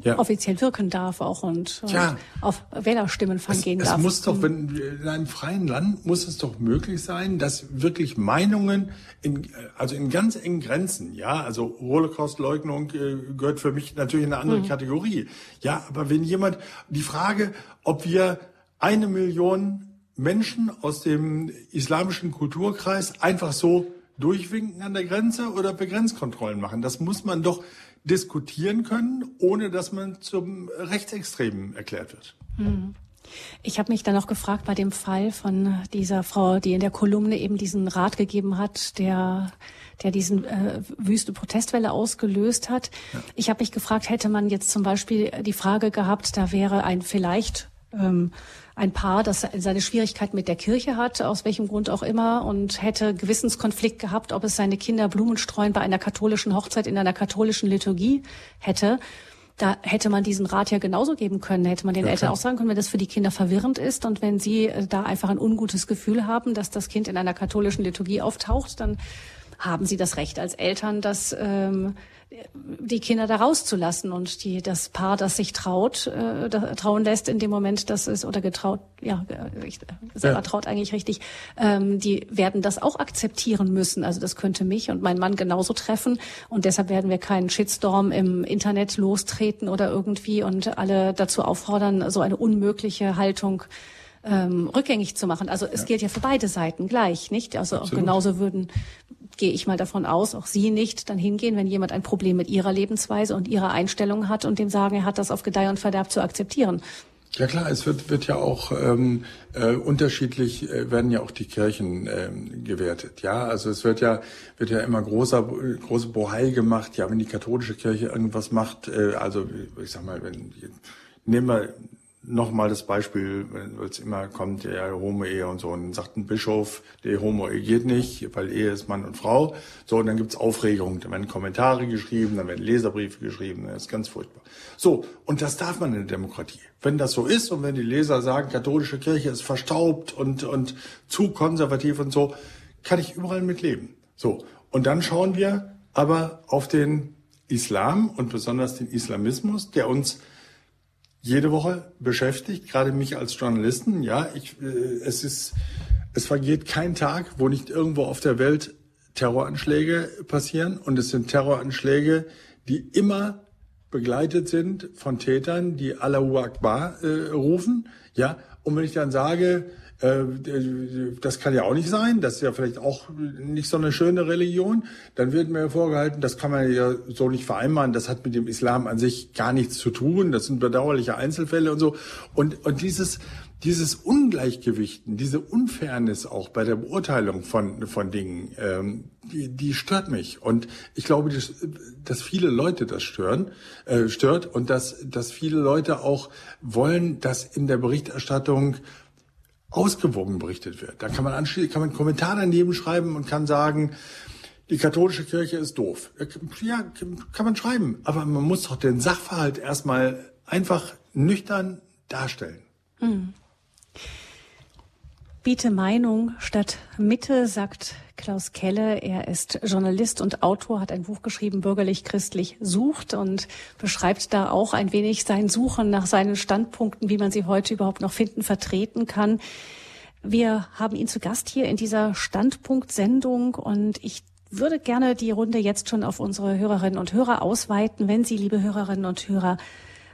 ja. offiziell wirken darf auch und, und auf Wählerstimmen gehen es darf. Es muss doch, wenn in einem freien Land muss es doch möglich sein, dass wirklich Meinungen in, also in ganz engen Grenzen, ja, also Holocaust-Leugnung äh, gehört für mich natürlich in eine andere mhm. Kategorie. Ja, aber wenn jemand, die Frage, ob wir eine Million Menschen aus dem islamischen Kulturkreis einfach so durchwinken an der Grenze oder Begrenzkontrollen machen. Das muss man doch diskutieren können, ohne dass man zum Rechtsextremen erklärt wird. Hm. Ich habe mich dann noch gefragt bei dem Fall von dieser Frau, die in der Kolumne eben diesen Rat gegeben hat, der der diesen äh, wüste Protestwelle ausgelöst hat. Ja. Ich habe mich gefragt, hätte man jetzt zum Beispiel die Frage gehabt, da wäre ein vielleicht ähm, ein Paar, das seine Schwierigkeit mit der Kirche hat, aus welchem Grund auch immer, und hätte Gewissenskonflikt gehabt, ob es seine Kinder Blumen streuen bei einer katholischen Hochzeit in einer katholischen Liturgie hätte. da hätte man diesen Rat ja genauso geben können. Hätte man den ja, Eltern klar. auch sagen können, wenn das für die Kinder verwirrend ist und wenn sie äh, da einfach ein ungutes Gefühl haben, dass das Kind in einer katholischen Liturgie auftaucht, dann haben sie das Recht als Eltern, dass ähm, die Kinder da rauszulassen und die, das Paar, das sich traut, äh, da, trauen lässt in dem Moment, dass es oder getraut, ja, ich, selber ja. traut eigentlich richtig, ähm, die werden das auch akzeptieren müssen. Also das könnte mich und meinen Mann genauso treffen und deshalb werden wir keinen Shitstorm im Internet lostreten oder irgendwie und alle dazu auffordern, so eine unmögliche Haltung ähm, rückgängig zu machen. Also es ja. gilt ja für beide Seiten gleich, nicht? Also genauso würden gehe ich mal davon aus, auch Sie nicht dann hingehen, wenn jemand ein Problem mit Ihrer Lebensweise und Ihrer Einstellung hat und dem sagen, er hat das auf Gedeih und Verderb zu akzeptieren. Ja klar, es wird, wird ja auch ähm, äh, unterschiedlich äh, werden ja auch die Kirchen ähm, gewertet. Ja, also es wird ja wird ja immer großer große Bohai gemacht. Ja, wenn die katholische Kirche irgendwas macht, äh, also ich sag mal, wenn nehmen wir nochmal das Beispiel, weil es immer kommt, ja, Homo-Ehe und so. Und dann sagt ein Bischof, der Homo-Ehe geht nicht, weil Ehe ist Mann und Frau. So, und dann gibt's Aufregung. Dann werden Kommentare geschrieben, dann werden Leserbriefe geschrieben. Das ist ganz furchtbar. So, und das darf man in der Demokratie. Wenn das so ist und wenn die Leser sagen, katholische Kirche ist verstaubt und, und zu konservativ und so, kann ich überall mitleben. So, und dann schauen wir aber auf den Islam und besonders den Islamismus, der uns jede Woche beschäftigt, gerade mich als Journalisten. Ja, ich, äh, es ist, es vergeht kein Tag, wo nicht irgendwo auf der Welt Terroranschläge passieren. Und es sind Terroranschläge, die immer begleitet sind von Tätern, die Allahu Akbar äh, rufen. Ja, und wenn ich dann sage, das kann ja auch nicht sein, das ist ja vielleicht auch nicht so eine schöne Religion, dann wird mir vorgehalten, das kann man ja so nicht vereinbaren, das hat mit dem Islam an sich gar nichts zu tun, das sind bedauerliche Einzelfälle und so. Und, und dieses, dieses Ungleichgewichten, diese Unfairness auch bei der Beurteilung von, von Dingen, ähm, die, die stört mich. Und ich glaube, dass, dass viele Leute das stören, äh, stört und dass, dass viele Leute auch wollen, dass in der Berichterstattung ausgewogen berichtet wird. Da kann man anschließend, kann man einen Kommentar daneben schreiben und kann sagen, die katholische Kirche ist doof. Ja, kann man schreiben. Aber man muss doch den Sachverhalt erstmal einfach nüchtern darstellen. Hm. Biete Meinung statt Mitte, sagt Klaus Kelle. Er ist Journalist und Autor, hat ein Buch geschrieben, Bürgerlich-Christlich sucht und beschreibt da auch ein wenig sein Suchen nach seinen Standpunkten, wie man sie heute überhaupt noch finden, vertreten kann. Wir haben ihn zu Gast hier in dieser Standpunktsendung und ich würde gerne die Runde jetzt schon auf unsere Hörerinnen und Hörer ausweiten, wenn Sie, liebe Hörerinnen und Hörer,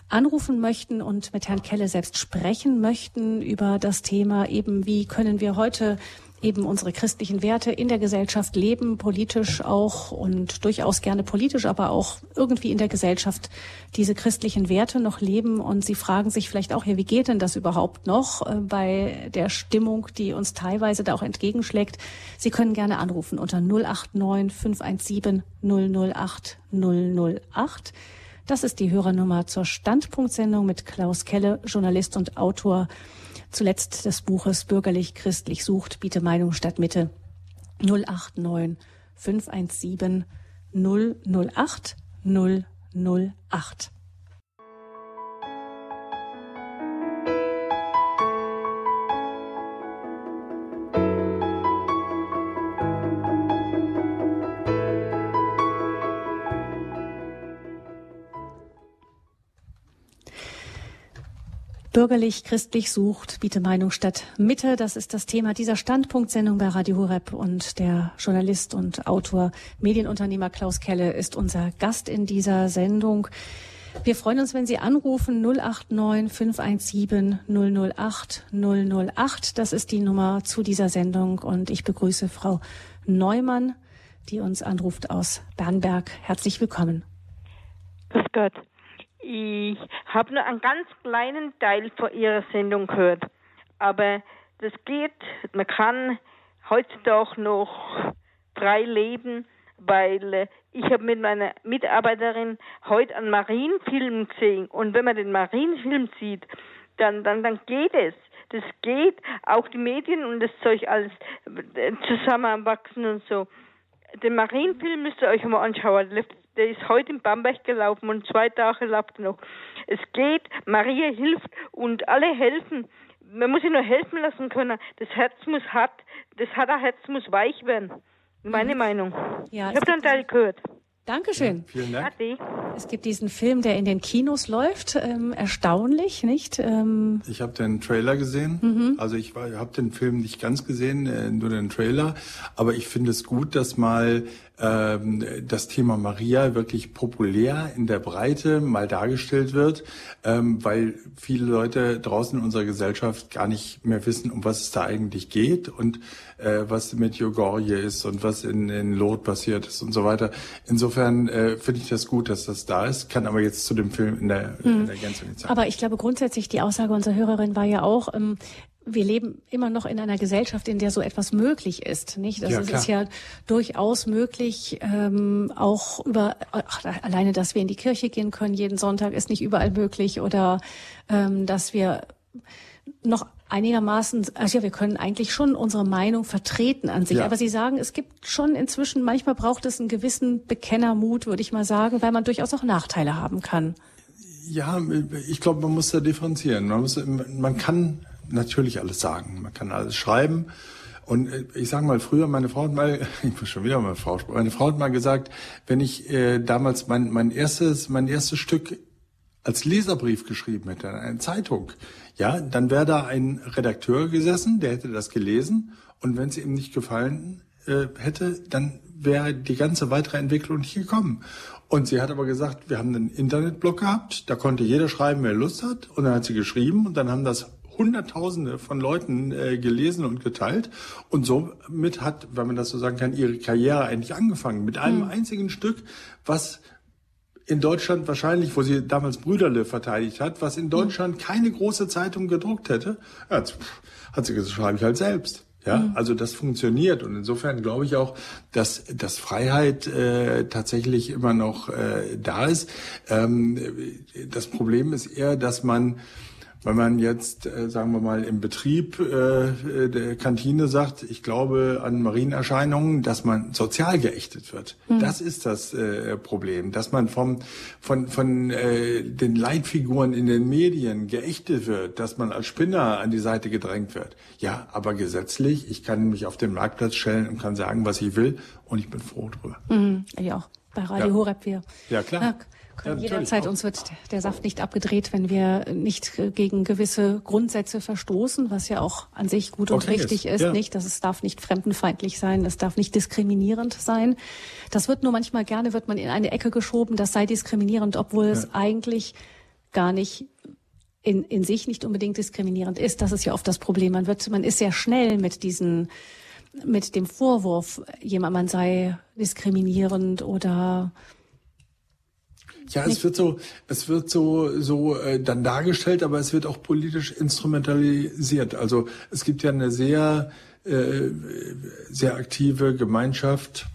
anrufen möchten und mit Herrn Kelle selbst sprechen möchten über das Thema eben, wie können wir heute eben unsere christlichen Werte in der Gesellschaft leben, politisch auch und durchaus gerne politisch, aber auch irgendwie in der Gesellschaft diese christlichen Werte noch leben. Und Sie fragen sich vielleicht auch, ja, wie geht denn das überhaupt noch äh, bei der Stimmung, die uns teilweise da auch entgegenschlägt? Sie können gerne anrufen unter 089 517 008 008. Das ist die Hörernummer zur Standpunktsendung mit Klaus Kelle, Journalist und Autor zuletzt des Buches Bürgerlich Christlich sucht, biete Meinung statt Mitte 089 517 008 008. Bürgerlich, christlich sucht, biete Meinung statt Mitte. Das ist das Thema dieser Standpunktsendung bei Radio Horeb und der Journalist und Autor, Medienunternehmer Klaus Kelle ist unser Gast in dieser Sendung. Wir freuen uns, wenn Sie anrufen 089 517 008 008. Das ist die Nummer zu dieser Sendung und ich begrüße Frau Neumann, die uns anruft aus Bernberg. Herzlich willkommen. Grüß Gott. Ich habe nur einen ganz kleinen Teil von Ihrer Sendung gehört. Aber das geht, man kann heutzutage noch frei leben, weil ich habe mit meiner Mitarbeiterin heute einen Marienfilm gesehen. Und wenn man den Marienfilm sieht, dann, dann, dann geht es. Das geht, auch die Medien und das Zeug alles zusammenwachsen und so. Den Marienfilm müsst ihr euch mal anschauen. Der ist heute in Bamberg gelaufen und zwei Tage läuft noch. Es geht, Maria hilft und alle helfen. Man muss sich nur helfen lassen können. Das Herz muss hart, das harte Herz muss weich werden. Meine mhm. Meinung. Ja, ich habe dann Teil gehört. Dankeschön. Ja, vielen Dank. Es gibt diesen Film, der in den Kinos läuft. Ähm, erstaunlich, nicht? Ähm ich habe den Trailer gesehen. Mhm. Also ich habe den Film nicht ganz gesehen, äh, nur den Trailer. Aber ich finde es gut, dass mal ähm, das Thema Maria wirklich populär in der Breite mal dargestellt wird, ähm, weil viele Leute draußen in unserer Gesellschaft gar nicht mehr wissen, um was es da eigentlich geht und äh, was mit Jogorje ist und was in, in Lot passiert ist und so weiter. Insofern äh, finde ich das gut, dass das da ist, kann aber jetzt zu dem Film in der, hm. in der Gänze nicht sagen. Aber ich glaube grundsätzlich, die Aussage unserer Hörerin war ja auch, ähm, wir leben immer noch in einer Gesellschaft, in der so etwas möglich ist, nicht? Das ja, ist, ist ja durchaus möglich, ähm, auch über ach, alleine, dass wir in die Kirche gehen können jeden Sonntag, ist nicht überall möglich oder ähm, dass wir noch einigermaßen, also ja, wir können eigentlich schon unsere Meinung vertreten an sich. Ja. Aber Sie sagen, es gibt schon inzwischen, manchmal braucht es einen gewissen Bekennermut, würde ich mal sagen, weil man durchaus auch Nachteile haben kann. Ja, ich glaube, man muss da differenzieren. Man muss, man kann natürlich alles sagen. Man kann alles schreiben. Und äh, ich sage mal, früher, meine Frau hat mal, ich muss schon wieder meine Frau meine Frau hat mal gesagt, wenn ich äh, damals mein, mein erstes, mein erstes Stück als Leserbrief geschrieben hätte, eine Zeitung, ja, dann wäre da ein Redakteur gesessen, der hätte das gelesen und wenn es ihm nicht gefallen äh, hätte, dann wäre die ganze weitere Entwicklung nicht gekommen. Und sie hat aber gesagt, wir haben einen Internetblog gehabt, da konnte jeder schreiben, wer Lust hat. Und dann hat sie geschrieben und dann haben das Hunderttausende von Leuten äh, gelesen und geteilt. Und somit hat, wenn man das so sagen kann, ihre Karriere eigentlich angefangen. Mit einem mhm. einzigen Stück, was in Deutschland wahrscheinlich, wo sie damals Brüderle verteidigt hat, was in hm. Deutschland mhm. keine große Zeitung gedruckt hätte, ja, hat sie gesagt, schreibe ich halt selbst. Ja, mhm. also das funktioniert und insofern glaube ich auch, dass, dass Freiheit äh, tatsächlich immer noch äh, da ist. Ähm, das Problem ist eher, dass man wenn man jetzt, äh, sagen wir mal, im Betrieb äh, der Kantine sagt, ich glaube an Marienerscheinungen, dass man sozial geächtet wird. Mhm. Das ist das äh, Problem, dass man vom, von, von äh, den Leitfiguren in den Medien geächtet wird, dass man als Spinner an die Seite gedrängt wird. Ja, aber gesetzlich, ich kann mich auf den Marktplatz stellen und kann sagen, was ich will und ich bin froh drüber. Mhm, ich auch. Bei Radio ja. Horeb wir. Ja, klar. Ja können ja, jederzeit, uns wird der Saft nicht abgedreht, wenn wir nicht gegen gewisse Grundsätze verstoßen, was ja auch an sich gut und okay richtig ist, ist ja. nicht. Dass es darf nicht fremdenfeindlich sein, es darf nicht diskriminierend sein. Das wird nur manchmal gerne, wird man in eine Ecke geschoben, das sei diskriminierend, obwohl ja. es eigentlich gar nicht in, in sich nicht unbedingt diskriminierend ist. Das ist ja oft das Problem. Man wird, man ist sehr schnell mit diesen, mit dem Vorwurf, jemand, man sei diskriminierend oder ja, es wird so, es wird so, so äh, dann dargestellt, aber es wird auch politisch instrumentalisiert. Also es gibt ja eine sehr, äh, sehr aktive Gemeinschaft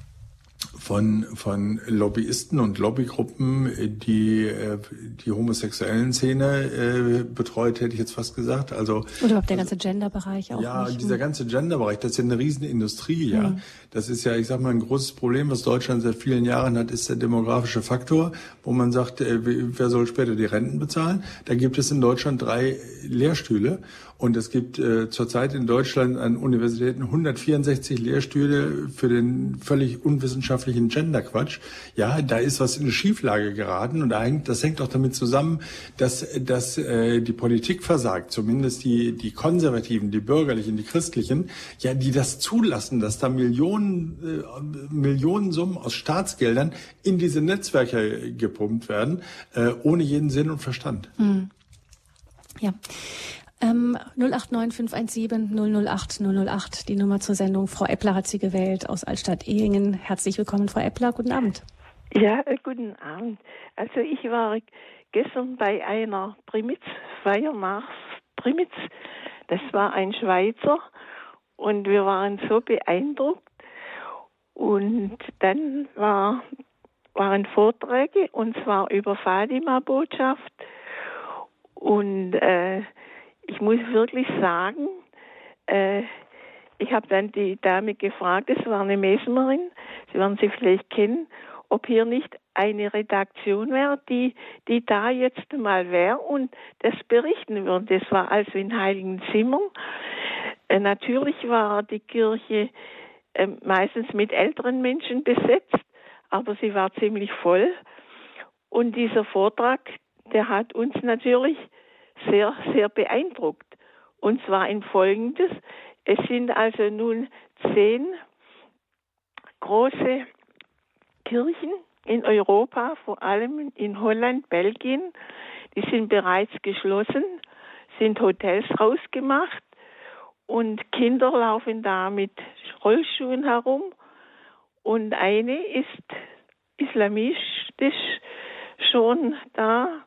von, von Lobbyisten und Lobbygruppen, die äh, die homosexuellen Szene äh, betreut, hätte ich jetzt fast gesagt. Also Oder überhaupt der ganze Genderbereich auch. Ja, nicht. dieser ganze Genderbereich, das ist ja eine Riesenindustrie, ja. Mhm. Das ist ja, ich sag mal, ein großes Problem, was Deutschland seit vielen Jahren hat, ist der demografische Faktor, wo man sagt, äh, wer soll später die Renten bezahlen? Da gibt es in Deutschland drei Lehrstühle und es gibt äh, zurzeit in Deutschland an Universitäten 164 Lehrstühle für den völlig unwissenschaftlichen Genderquatsch. Ja, da ist was in Schieflage geraten und das hängt auch damit zusammen, dass, dass äh, die Politik versagt, zumindest die, die Konservativen, die Bürgerlichen, die Christlichen, ja, die das zulassen, dass da Millionen, äh, Millionen Summen aus Staatsgeldern in diese Netzwerke gepumpt werden, äh, ohne jeden Sinn und Verstand. Mhm. Ja. Ähm, 089517 008 008, die Nummer zur Sendung. Frau Eppler hat sie gewählt aus Altstadt-Ehingen. Herzlich willkommen, Frau Eppler. Guten Abend. Ja, guten Abend. Also ich war gestern bei einer Primitz-Feier nach Primitz. Das war ein Schweizer und wir waren so beeindruckt. Und dann war, waren Vorträge und zwar über Fatima-Botschaft. Und äh, ich muss wirklich sagen, äh, ich habe dann die Dame gefragt, es war eine Mesmerin, Sie werden sie vielleicht kennen, ob hier nicht eine Redaktion wäre, die, die da jetzt mal wäre und das berichten würde. Das war also in Heiligenzimmern. Äh, natürlich war die Kirche äh, meistens mit älteren Menschen besetzt, aber sie war ziemlich voll. Und dieser Vortrag, der hat uns natürlich sehr, sehr beeindruckt. Und zwar in folgendes. Es sind also nun zehn große Kirchen in Europa, vor allem in Holland, Belgien. Die sind bereits geschlossen, sind Hotels rausgemacht und Kinder laufen da mit Rollschuhen herum. Und eine ist islamistisch schon da.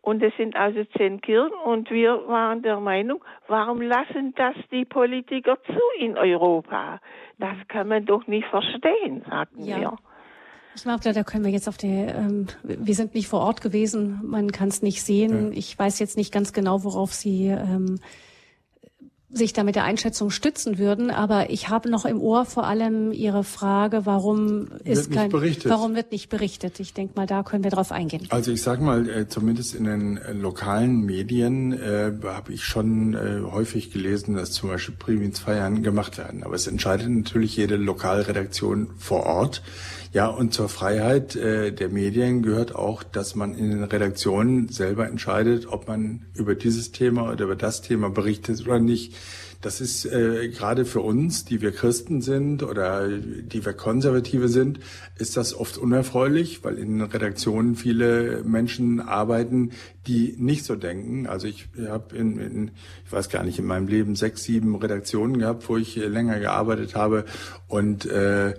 Und es sind also zehn Kirchen. Und wir waren der Meinung, warum lassen das die Politiker zu in Europa? Das kann man doch nicht verstehen, sagten ja. wir. Ich glaube, da können wir jetzt auf der, ähm, wir sind nicht vor Ort gewesen, man kann es nicht sehen. Ja. Ich weiß jetzt nicht ganz genau, worauf Sie ähm, sich da mit der Einschätzung stützen würden, aber ich habe noch im Ohr vor allem Ihre Frage, warum wird ist kein, berichtet. warum wird nicht berichtet? Ich denke mal, da können wir drauf eingehen. Also ich sage mal, äh, zumindest in den äh, lokalen Medien äh, habe ich schon äh, häufig gelesen, dass zum Beispiel Priminsfeiern gemacht werden. Aber es entscheidet natürlich jede Lokalredaktion vor Ort. Ja, und zur Freiheit äh, der Medien gehört auch, dass man in den Redaktionen selber entscheidet, ob man über dieses Thema oder über das Thema berichtet oder nicht. Das ist äh, gerade für uns, die wir Christen sind oder die wir Konservative sind, ist das oft unerfreulich, weil in Redaktionen viele Menschen arbeiten, die nicht so denken. Also ich habe in, in, ich weiß gar nicht, in meinem Leben sechs, sieben Redaktionen gehabt, wo ich länger gearbeitet habe und äh,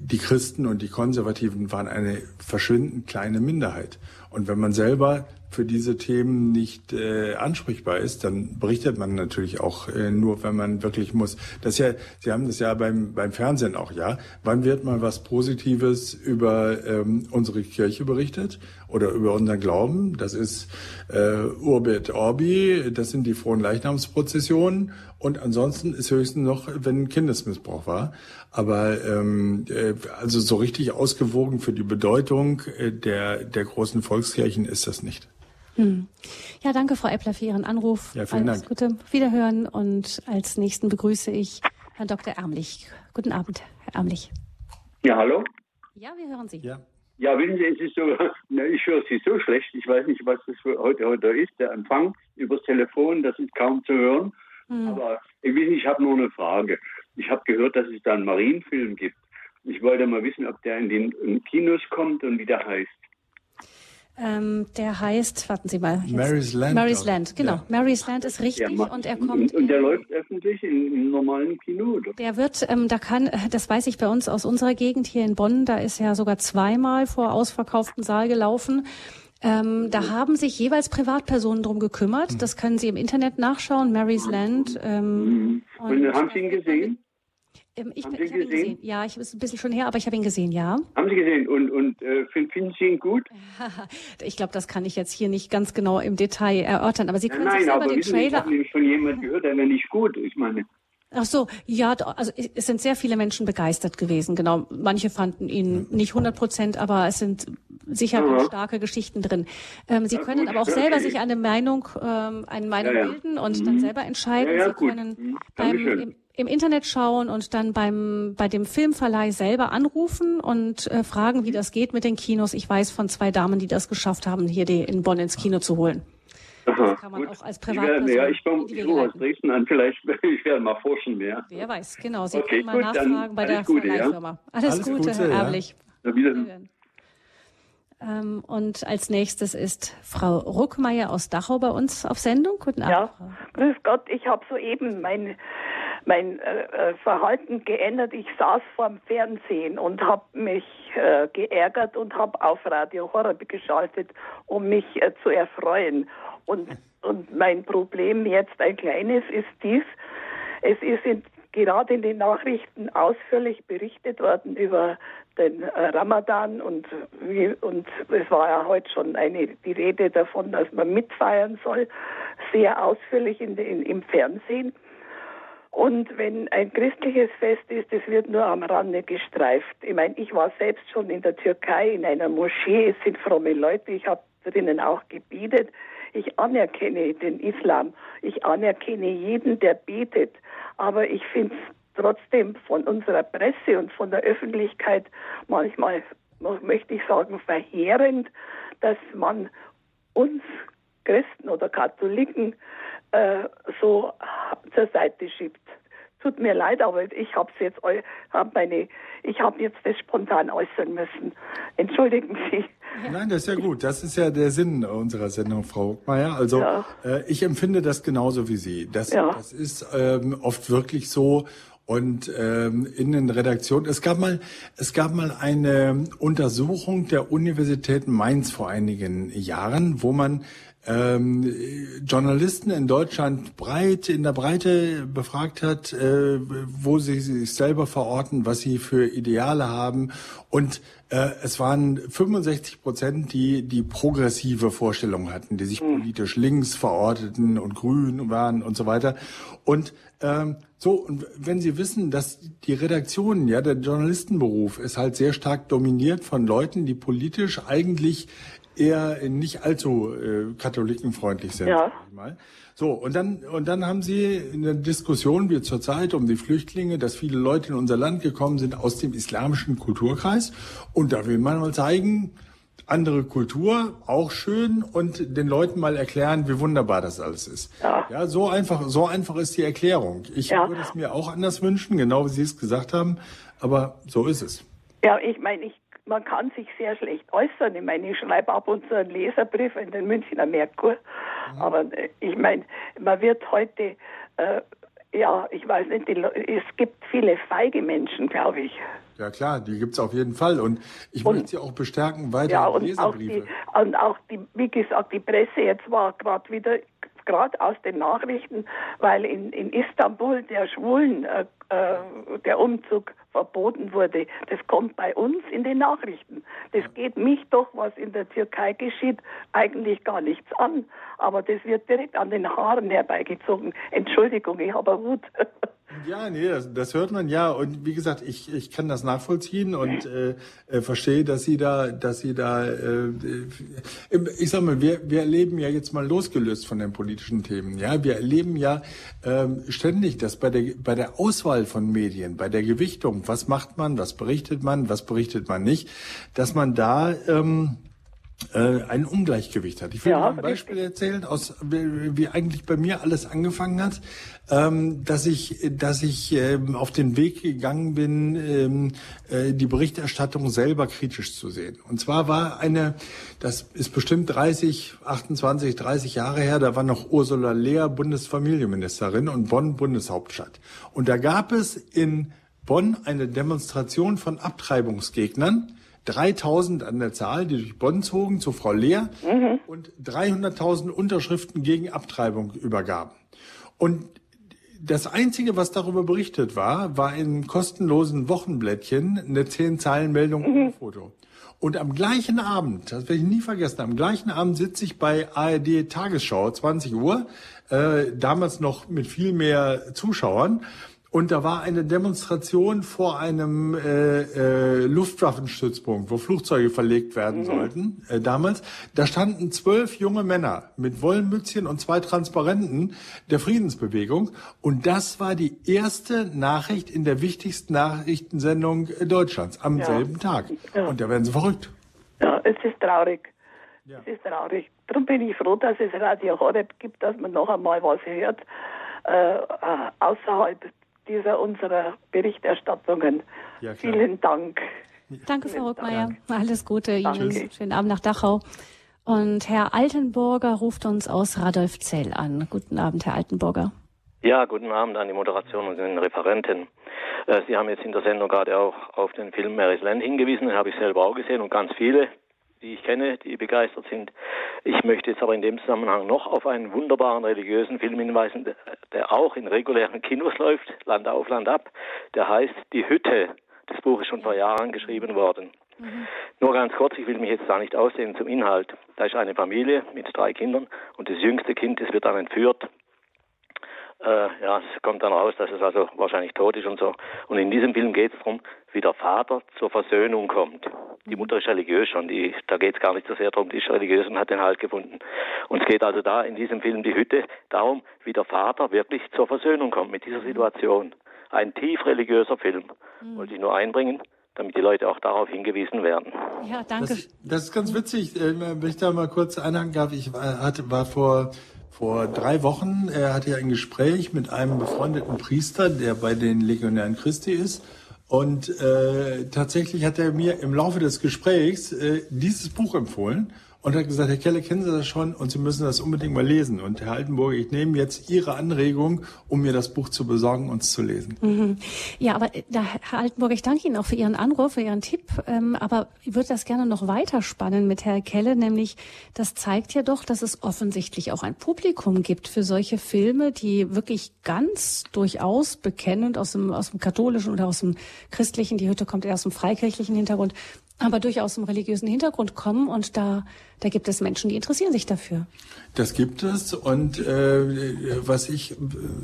die Christen und die Konservativen waren eine verschwindend kleine Minderheit. Und wenn man selber für diese Themen nicht äh, ansprechbar ist, dann berichtet man natürlich auch äh, nur, wenn man wirklich muss. Das ist ja, Sie haben das ja beim, beim Fernsehen auch, ja. Wann wird mal was Positives über ähm, unsere Kirche berichtet oder über unseren Glauben? Das ist äh, Urbit Orbi, das sind die frohen Leichnamsprozessionen und ansonsten ist höchstens noch, wenn Kindesmissbrauch war. Aber ähm, äh, also so richtig ausgewogen für die Bedeutung äh, der, der großen Volkskirchen ist das nicht. Hm. Ja, danke, Frau Eppler, für Ihren Anruf. Ja, vielen Alles Dank. Gute. Wiederhören. Und als nächsten begrüße ich Herrn Dr. Ärmlich. Guten Abend, Herr Ärmlich. Ja, hallo? Ja, wir hören Sie. Ja. Ja, wissen Sie, es ist so, na, ich höre Sie so schlecht. Ich weiß nicht, was das für heute, heute ist. Der Empfang übers Telefon, das ist kaum zu hören. Hm. Aber ich, weiß nicht, ich habe nur eine Frage. Ich habe gehört, dass es da einen Marienfilm gibt. Ich wollte mal wissen, ob der in den Kinos kommt und wie der heißt. Ähm, der heißt, warten Sie mal. Jetzt. Mary's Land. Mary's Land, genau. Ja. Mary's Land ist richtig ja, und er kommt. Und, der läuft öffentlich in, im normalen Kino, oder? Der wird, ähm, da kann, das weiß ich bei uns aus unserer Gegend hier in Bonn, da ist ja sogar zweimal vor ausverkauftem Saal gelaufen. Ähm, da haben sich jeweils Privatpersonen drum gekümmert. Mhm. Das können Sie im Internet nachschauen, Mary's Land. Ähm, mhm. und, und haben Sie ihn gesehen? Ähm, ich, haben Sie ich ihn gesehen? gesehen? Ja, ich ist ein bisschen schon her, aber ich habe ihn gesehen, ja. Haben Sie gesehen und, und äh, finden Sie ihn gut? ich glaube, das kann ich jetzt hier nicht ganz genau im Detail erörtern, aber Sie können nein, sich selber aber den wissen, Trailer... Ich habe nämlich von jemand gehört, der wäre nicht gut. Ich meine... Ach so, ja, also es sind sehr viele Menschen begeistert gewesen. Genau, manche fanden ihn nicht 100 Prozent, aber es sind sicher ja. starke Geschichten drin. Ähm, Sie ja, können gut. aber auch selber sich eine Meinung, ähm, eine Meinung ja, bilden und mhm. dann selber entscheiden. Sie können mhm. beim, im, im, Internet schauen und dann beim bei dem Filmverleih selber anrufen und äh, fragen, wie das geht mit den Kinos. Ich weiß von zwei Damen, die das geschafft haben, hier die in Bonn ins Kino zu holen. Aha, das kann man gut. auch als Privatperson. Ja, ich komme aus Dresden an, vielleicht ich werde mal forschen mehr. Wer weiß, genau. Sie okay, können mal gut, nachfragen bei der Gute, Verleihfirma. Ja? Alles, alles, Gute, Gute Herr. Erblich. Ja. Ähm, und als nächstes ist Frau Ruckmeier aus Dachau bei uns auf Sendung. Guten Abend. Ja, grüß Gott. Ich habe soeben mein, mein äh, äh, Verhalten geändert. Ich saß vorm Fernsehen und habe mich äh, geärgert und habe auf Radio Horror geschaltet, um mich äh, zu erfreuen. Und, und mein Problem jetzt ein kleines ist dies. Es ist in, gerade in den Nachrichten ausführlich berichtet worden über den äh, Ramadan und, und es war ja heute schon eine, die Rede davon, dass man mitfeiern soll, sehr ausführlich in, in, im Fernsehen. Und wenn ein christliches Fest ist, das wird nur am Rande gestreift. Ich meine, ich war selbst schon in der Türkei in einer Moschee, es sind fromme Leute, ich habe drinnen auch gebetet. Ich anerkenne den Islam, ich anerkenne jeden, der betet, aber ich finde es trotzdem von unserer Presse und von der Öffentlichkeit manchmal, möchte ich sagen, verheerend, dass man uns Christen oder Katholiken äh, so zur Seite schiebt. Tut mir leid, aber ich habe jetzt hab meine, ich habe jetzt das spontan äußern müssen. Entschuldigen Sie. Nein, das ist ja gut. Das ist ja der Sinn unserer Sendung, Frau Meier. Also ja. äh, ich empfinde das genauso wie Sie. Das, ja. das ist ähm, oft wirklich so. Und ähm, in den Redaktionen, es gab mal, es gab mal eine Untersuchung der Universität Mainz vor einigen Jahren, wo man ähm, Journalisten in Deutschland breit in der Breite befragt hat, äh, wo sie sich selber verorten, was sie für Ideale haben. Und äh, es waren 65 Prozent, die die progressive Vorstellung hatten, die sich mhm. politisch links verorteten und grün waren und so weiter. Und ähm, so, und wenn Sie wissen, dass die Redaktion, ja, der Journalistenberuf ist halt sehr stark dominiert von Leuten, die politisch eigentlich eher nicht allzu äh, katholikenfreundlich sind. Ja. Mal. So, und dann, und dann haben Sie in der Diskussion wie zurzeit um die Flüchtlinge, dass viele Leute in unser Land gekommen sind aus dem islamischen Kulturkreis. Und da will man mal zeigen, andere Kultur, auch schön und den Leuten mal erklären, wie wunderbar das alles ist. Ja, ja so einfach, so einfach ist die Erklärung. Ich ja. würde es mir auch anders wünschen, genau wie Sie es gesagt haben, aber so ist es. Ja, ich meine, ich man kann sich sehr schlecht äußern. Ich meine, ich schreibe ab und zu einen Leserbrief in den Münchner Merkur. Mhm. Aber äh, ich meine, man wird heute, äh, ja, ich weiß nicht, die, es gibt viele feige Menschen, glaube ich. Ja klar, die gibt es auf jeden Fall. Und ich und, möchte sie auch bestärken, weiter ja, und Leserbriefe. Auch die, und auch die, wie gesagt, die Presse jetzt war gerade wieder gerade aus den Nachrichten, weil in, in Istanbul der Schwulen äh, äh, der Umzug verboten wurde. Das kommt bei uns in den Nachrichten. Das geht mich doch, was in der Türkei geschieht, eigentlich gar nichts an. Aber das wird direkt an den Haaren herbeigezogen. Entschuldigung, ich habe Wut. Ja, nee, das, das, hört man ja. Und wie gesagt, ich, ich kann das nachvollziehen und äh, äh, verstehe, dass Sie da, dass Sie da, äh, ich sag mal, wir, wir erleben ja jetzt mal losgelöst von den politischen Themen. Ja, wir erleben ja ähm, ständig, dass bei der bei der Auswahl von Medien, bei der Gewichtung, was macht man, was berichtet man, was berichtet man nicht, dass man da ähm, äh, ein Ungleichgewicht hat. Ich will ja, ein Beispiel erzählen, aus wie, wie, eigentlich bei mir alles angefangen hat, ähm, dass ich, dass ich ähm, auf den Weg gegangen bin, ähm, äh, die Berichterstattung selber kritisch zu sehen. Und zwar war eine, das ist bestimmt 30, 28, 30 Jahre her, da war noch Ursula Lehr Bundesfamilienministerin und Bonn Bundeshauptstadt. Und da gab es in Bonn eine Demonstration von Abtreibungsgegnern 3000 an der Zahl, die durch Bonn zogen zu Frau Lehr mhm. und 300.000 Unterschriften gegen Abtreibung übergaben. Und das Einzige, was darüber berichtet war, war in kostenlosen Wochenblättchen eine zehn Zeilen Meldung mhm. Foto. Und am gleichen Abend, das werde ich nie vergessen, am gleichen Abend sitze ich bei ARD Tagesschau, 20 Uhr, äh, damals noch mit viel mehr Zuschauern und da war eine Demonstration vor einem äh, äh, Luftwaffenstützpunkt, wo Flugzeuge verlegt werden mhm. sollten, äh, damals. Da standen zwölf junge Männer mit Wollmützchen und zwei Transparenten der Friedensbewegung. Und das war die erste Nachricht in der wichtigsten Nachrichtensendung Deutschlands am ja. selben Tag. Ja. Und da werden sie verrückt. Ja, es ist traurig. Ja. Es ist traurig. Darum bin ich froh, dass es Radio Horeb gibt, dass man noch einmal was hört, äh, außerhalb dieser unserer Berichterstattungen. Ja, Vielen Dank. Danke, Frau Ruckmeier. Alles Gute Danke. Ihnen. Schönen Abend nach Dachau. Und Herr Altenburger ruft uns aus Radolfzell an. Guten Abend, Herr Altenburger. Ja, guten Abend an die Moderation und den Referenten. Äh, Sie haben jetzt in der Sendung gerade auch auf den Film Mary's Land hingewiesen, den habe ich selber auch gesehen und ganz viele die ich kenne, die begeistert sind. Ich möchte jetzt aber in dem Zusammenhang noch auf einen wunderbaren religiösen Film hinweisen, der auch in regulären Kinos läuft, Land auf, Land ab. Der heißt Die Hütte. Das Buch ist schon vor Jahren geschrieben worden. Mhm. Nur ganz kurz, ich will mich jetzt da nicht ausdehnen zum Inhalt. Da ist eine Familie mit drei Kindern und das jüngste Kind, das wird dann entführt Äh, ja, es kommt dann raus, dass es also wahrscheinlich tot ist und so. Und in diesem Film geht es darum, wie der Vater zur Versöhnung kommt. Die Mutter ist religiös schon, die, da geht es gar nicht so sehr darum, die ist religiös und hat den Halt gefunden. Und es geht also da in diesem Film Die Hütte darum, wie der Vater wirklich zur Versöhnung kommt mit dieser Situation. Ein tief religiöser Film. Mhm. Wollte ich nur einbringen damit die Leute auch darauf hingewiesen werden. Ja, danke. Das, das ist ganz witzig, äh, wenn ich da mal kurz einhaken darf. Ich war, hatte, war vor vor drei Wochen er hatte ja ein Gespräch mit einem befreundeten Priester, der bei den Legionären Christi ist. Und äh, tatsächlich hat er mir im Laufe des Gesprächs äh, dieses Buch empfohlen und hat gesagt, Herr Keller, kennen Sie das schon und Sie müssen das unbedingt mal lesen. Und Herr Altenburg, ich nehme jetzt Ihre Anregung, um mir das Buch zu besorgen und es zu lesen. Mhm. Ja, aber äh, da, Herr Altenburg, ich danke Ihnen auch für Ihren Anruf, für Ihren Tipp. Ähm, aber ich würde das gerne noch weiter spannen mit Herrn Kelle, nämlich das zeigt ja doch, dass es offensichtlich auch ein Publikum gibt für solche Filme, die wirklich ganz durchaus bekennend aus dem, aus dem katholischen oder aus dem christlichen, die Hütte kommt eher aus dem freikirchlichen Hintergrund, aber durchaus im religiösen Hintergrund kommen und da, da gibt es Menschen, die interessieren sich dafür. Das gibt es und äh, was ich äh,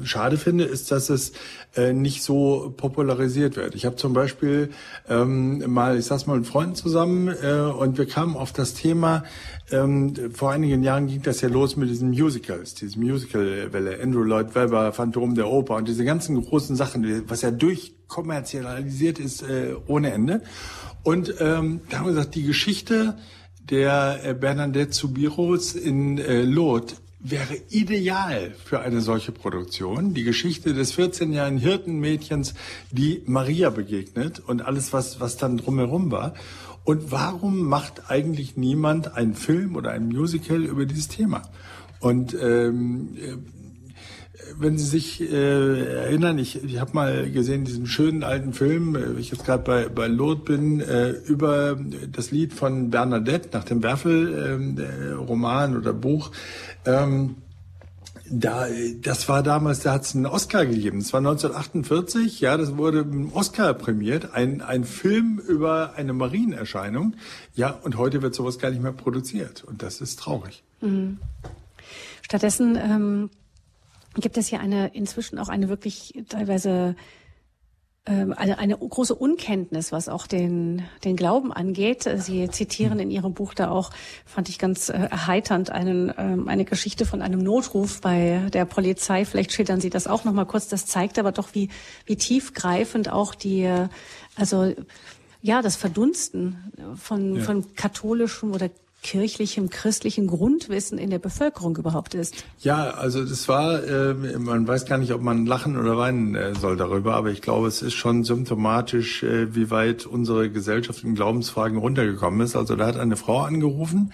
schade finde, ist, dass es äh, nicht so popularisiert wird. Ich habe zum Beispiel ähm, mal, ich saß mal mit Freunden zusammen äh, und wir kamen auf das Thema, ähm, vor einigen Jahren ging das ja los mit diesen Musicals, diese Musical-Welle, Andrew Lloyd Webber, Phantom der Oper und diese ganzen großen Sachen, was ja durchkommerzialisiert ist äh, ohne Ende. Und ähm, da haben wir gesagt, die Geschichte der äh, Bernadette Subiros in äh, Lot wäre ideal für eine solche Produktion. Die Geschichte des 14-jährigen Hirtenmädchens, die Maria begegnet und alles, was, was dann drumherum war. Und warum macht eigentlich niemand einen Film oder ein Musical über dieses Thema? Und ähm, wenn Sie sich äh, erinnern, ich, ich habe mal gesehen diesen schönen alten Film, äh, ich jetzt gerade bei, bei Lourdes bin, äh, über das Lied von Bernadette nach dem Werfel-Roman ähm, oder Buch. Ähm, da, das war damals, da hat es einen Oscar gegeben. Das war 1948, ja, das wurde mit Oscar prämiert, ein, ein Film über eine Marienerscheinung. Ja, und heute wird sowas gar nicht mehr produziert. Und das ist traurig. Mhm. Stattdessen ähm, gibt es hier eine inzwischen auch eine wirklich teilweise ähm, eine, eine große Unkenntnis, was auch den, den Glauben angeht. Sie zitieren in Ihrem Buch da auch, fand ich ganz äh, erheiternd, einen, ähm, eine Geschichte von einem Notruf bei der Polizei. Vielleicht schildern Sie das auch noch mal kurz. Das zeigt aber doch, wie, wie tiefgreifend auch die, also ja, das Verdunsten von, ja. von katholischem oder kirchlichem, christlichem Grundwissen in der Bevölkerung überhaupt ist. Ja, also das war, äh, man weiß gar nicht, ob man lachen oder weinen äh, soll darüber, aber ich glaube, es ist schon symptomatisch, äh, wie weit unsere Gesellschaft in Glaubensfragen runtergekommen ist. Also da hat eine Frau angerufen,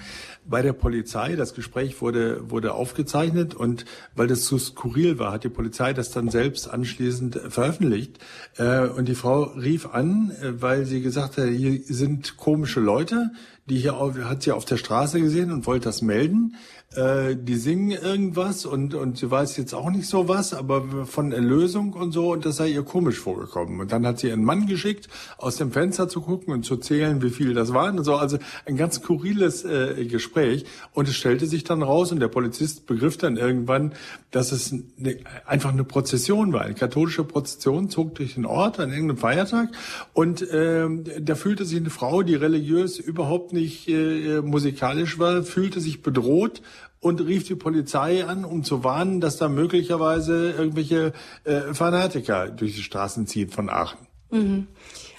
bei der Polizei. Das Gespräch wurde, wurde aufgezeichnet und weil das zu skurril war, hat die Polizei das dann selbst anschließend veröffentlicht. Äh, und die Frau rief an, äh, weil sie gesagt hat, hier sind komische Leute, die hier auf, hat sie auf der Straße gesehen und wollte das melden äh, die singen irgendwas und, und sie weiß jetzt auch nicht so was, aber von Erlösung und so, und das sei ihr komisch vorgekommen. Und dann hat sie ihren Mann geschickt, aus dem Fenster zu gucken und zu zählen, wie viel das waren und so. Also ein ganz skurriles äh, Gespräch. Und es stellte sich dann raus und der Polizist begriff dann irgendwann, dass es eine, einfach eine Prozession war. Eine katholische Prozession zog durch den Ort an irgendeinem Feiertag und äh, da fühlte sich eine Frau, die religiös überhaupt nicht äh, musikalisch war, fühlte sich bedroht und rief die Polizei an, um zu warnen, dass da möglicherweise irgendwelche äh, Fanatiker durch die Straßen ziehen von Aachen. Mhm.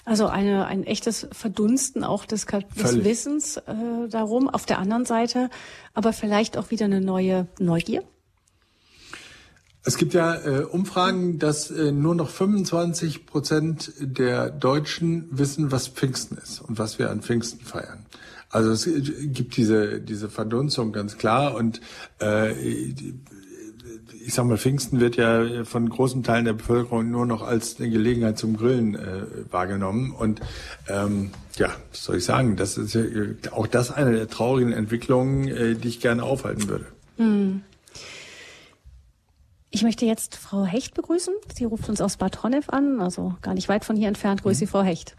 Also eine, ein echtes Verdunsten auch des, des Wissens äh, darum. Auf der anderen Seite aber vielleicht auch wieder eine neue Neugier. Es gibt ja äh, Umfragen, dass äh, nur noch 25 Prozent der Deutschen wissen, was Pfingsten ist und was wir an Pfingsten feiern. Also es gibt diese, diese Verdunstung ganz klar und äh, ich sag mal, Pfingsten wird ja von großen Teilen der Bevölkerung nur noch als eine Gelegenheit zum Grillen äh, wahrgenommen. Und ähm, ja, was soll ich sagen? Das ist ja auch das eine der traurigen Entwicklungen, äh, die ich gerne aufhalten würde. Hm. Ich möchte jetzt Frau Hecht begrüßen. Sie ruft uns aus Bad Honnef an, also gar nicht weit von hier entfernt. Grüße mhm. Frau Hecht.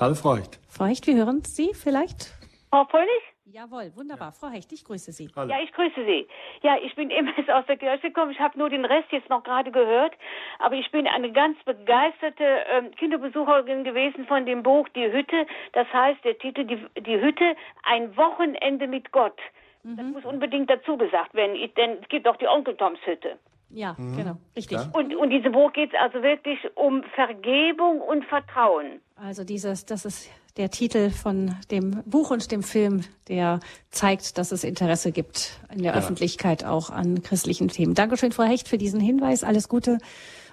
Hecht. Frau Hecht, wir hören Sie vielleicht? Frau Fröhlich? Jawohl, wunderbar. Frau Hecht, ich grüße Sie. Hallo. Ja, ich grüße Sie. Ja, ich bin eben aus der Kirche gekommen. Ich habe nur den Rest jetzt noch gerade gehört. Aber ich bin eine ganz begeisterte ähm, Kinderbesucherin gewesen von dem Buch Die Hütte. Das heißt, der Titel Die, Die Hütte, ein Wochenende mit Gott. Mhm. Das muss unbedingt dazu gesagt werden, denn es gibt auch die Onkel Toms Hütte. Ja, mhm. genau, richtig. Ja. Und, und diese Buch geht es also wirklich um Vergebung und Vertrauen. Also dieses, das ist der Titel von dem Buch und dem Film, der zeigt, dass es Interesse gibt in der ja. Öffentlichkeit auch an christlichen Themen. Dankeschön, Frau Hecht, für diesen Hinweis. Alles Gute.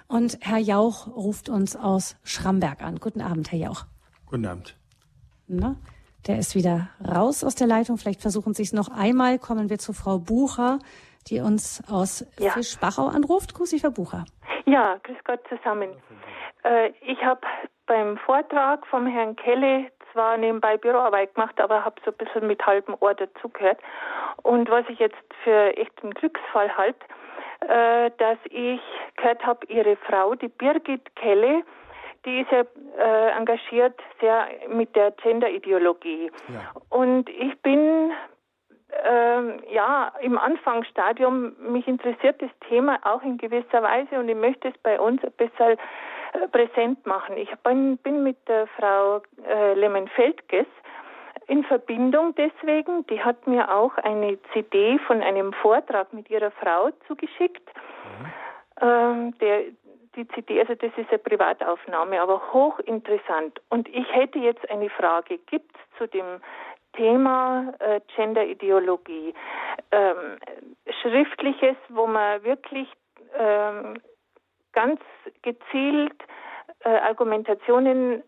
Und Herr Jauch ruft uns aus Schramberg an. Guten Abend, Herr Jauch. Guten Abend. Na, der ist wieder raus aus der Leitung. Vielleicht versuchen Sie es noch einmal. Kommen wir zu Frau Bucher die uns aus ja. Fischbachau anruft. Grüß dich, Frau Bucher. Ja, grüß Gott zusammen. Äh, ich habe beim Vortrag vom Herrn Kelle zwar nebenbei Büroarbeit gemacht, aber habe so ein bisschen mit halbem Ohr dazugehört. Und was ich jetzt für echt einen Glücksfall halte, äh, dass ich gehört habe, ihre Frau, die Birgit Kelle, die ist ja äh, engagiert sehr mit der Gender-Ideologie. Ja. Und ich bin ähm, ja, im Anfangsstadium, mich interessiert das Thema auch in gewisser Weise und ich möchte es bei uns ein bisschen äh, präsent machen. Ich bin, bin mit der Frau äh, Lemmen-Feldges in Verbindung deswegen. Die hat mir auch eine CD von einem Vortrag mit ihrer Frau zugeschickt. Mhm. Ähm, der, die CD, also das ist eine Privataufnahme, aber hochinteressant. Und ich hätte jetzt eine Frage. Gibt es zu dem Thema äh, Genderideologie. Ähm, Schriftliches, wo man wirklich ähm, ganz gezielt äh, Argumentationen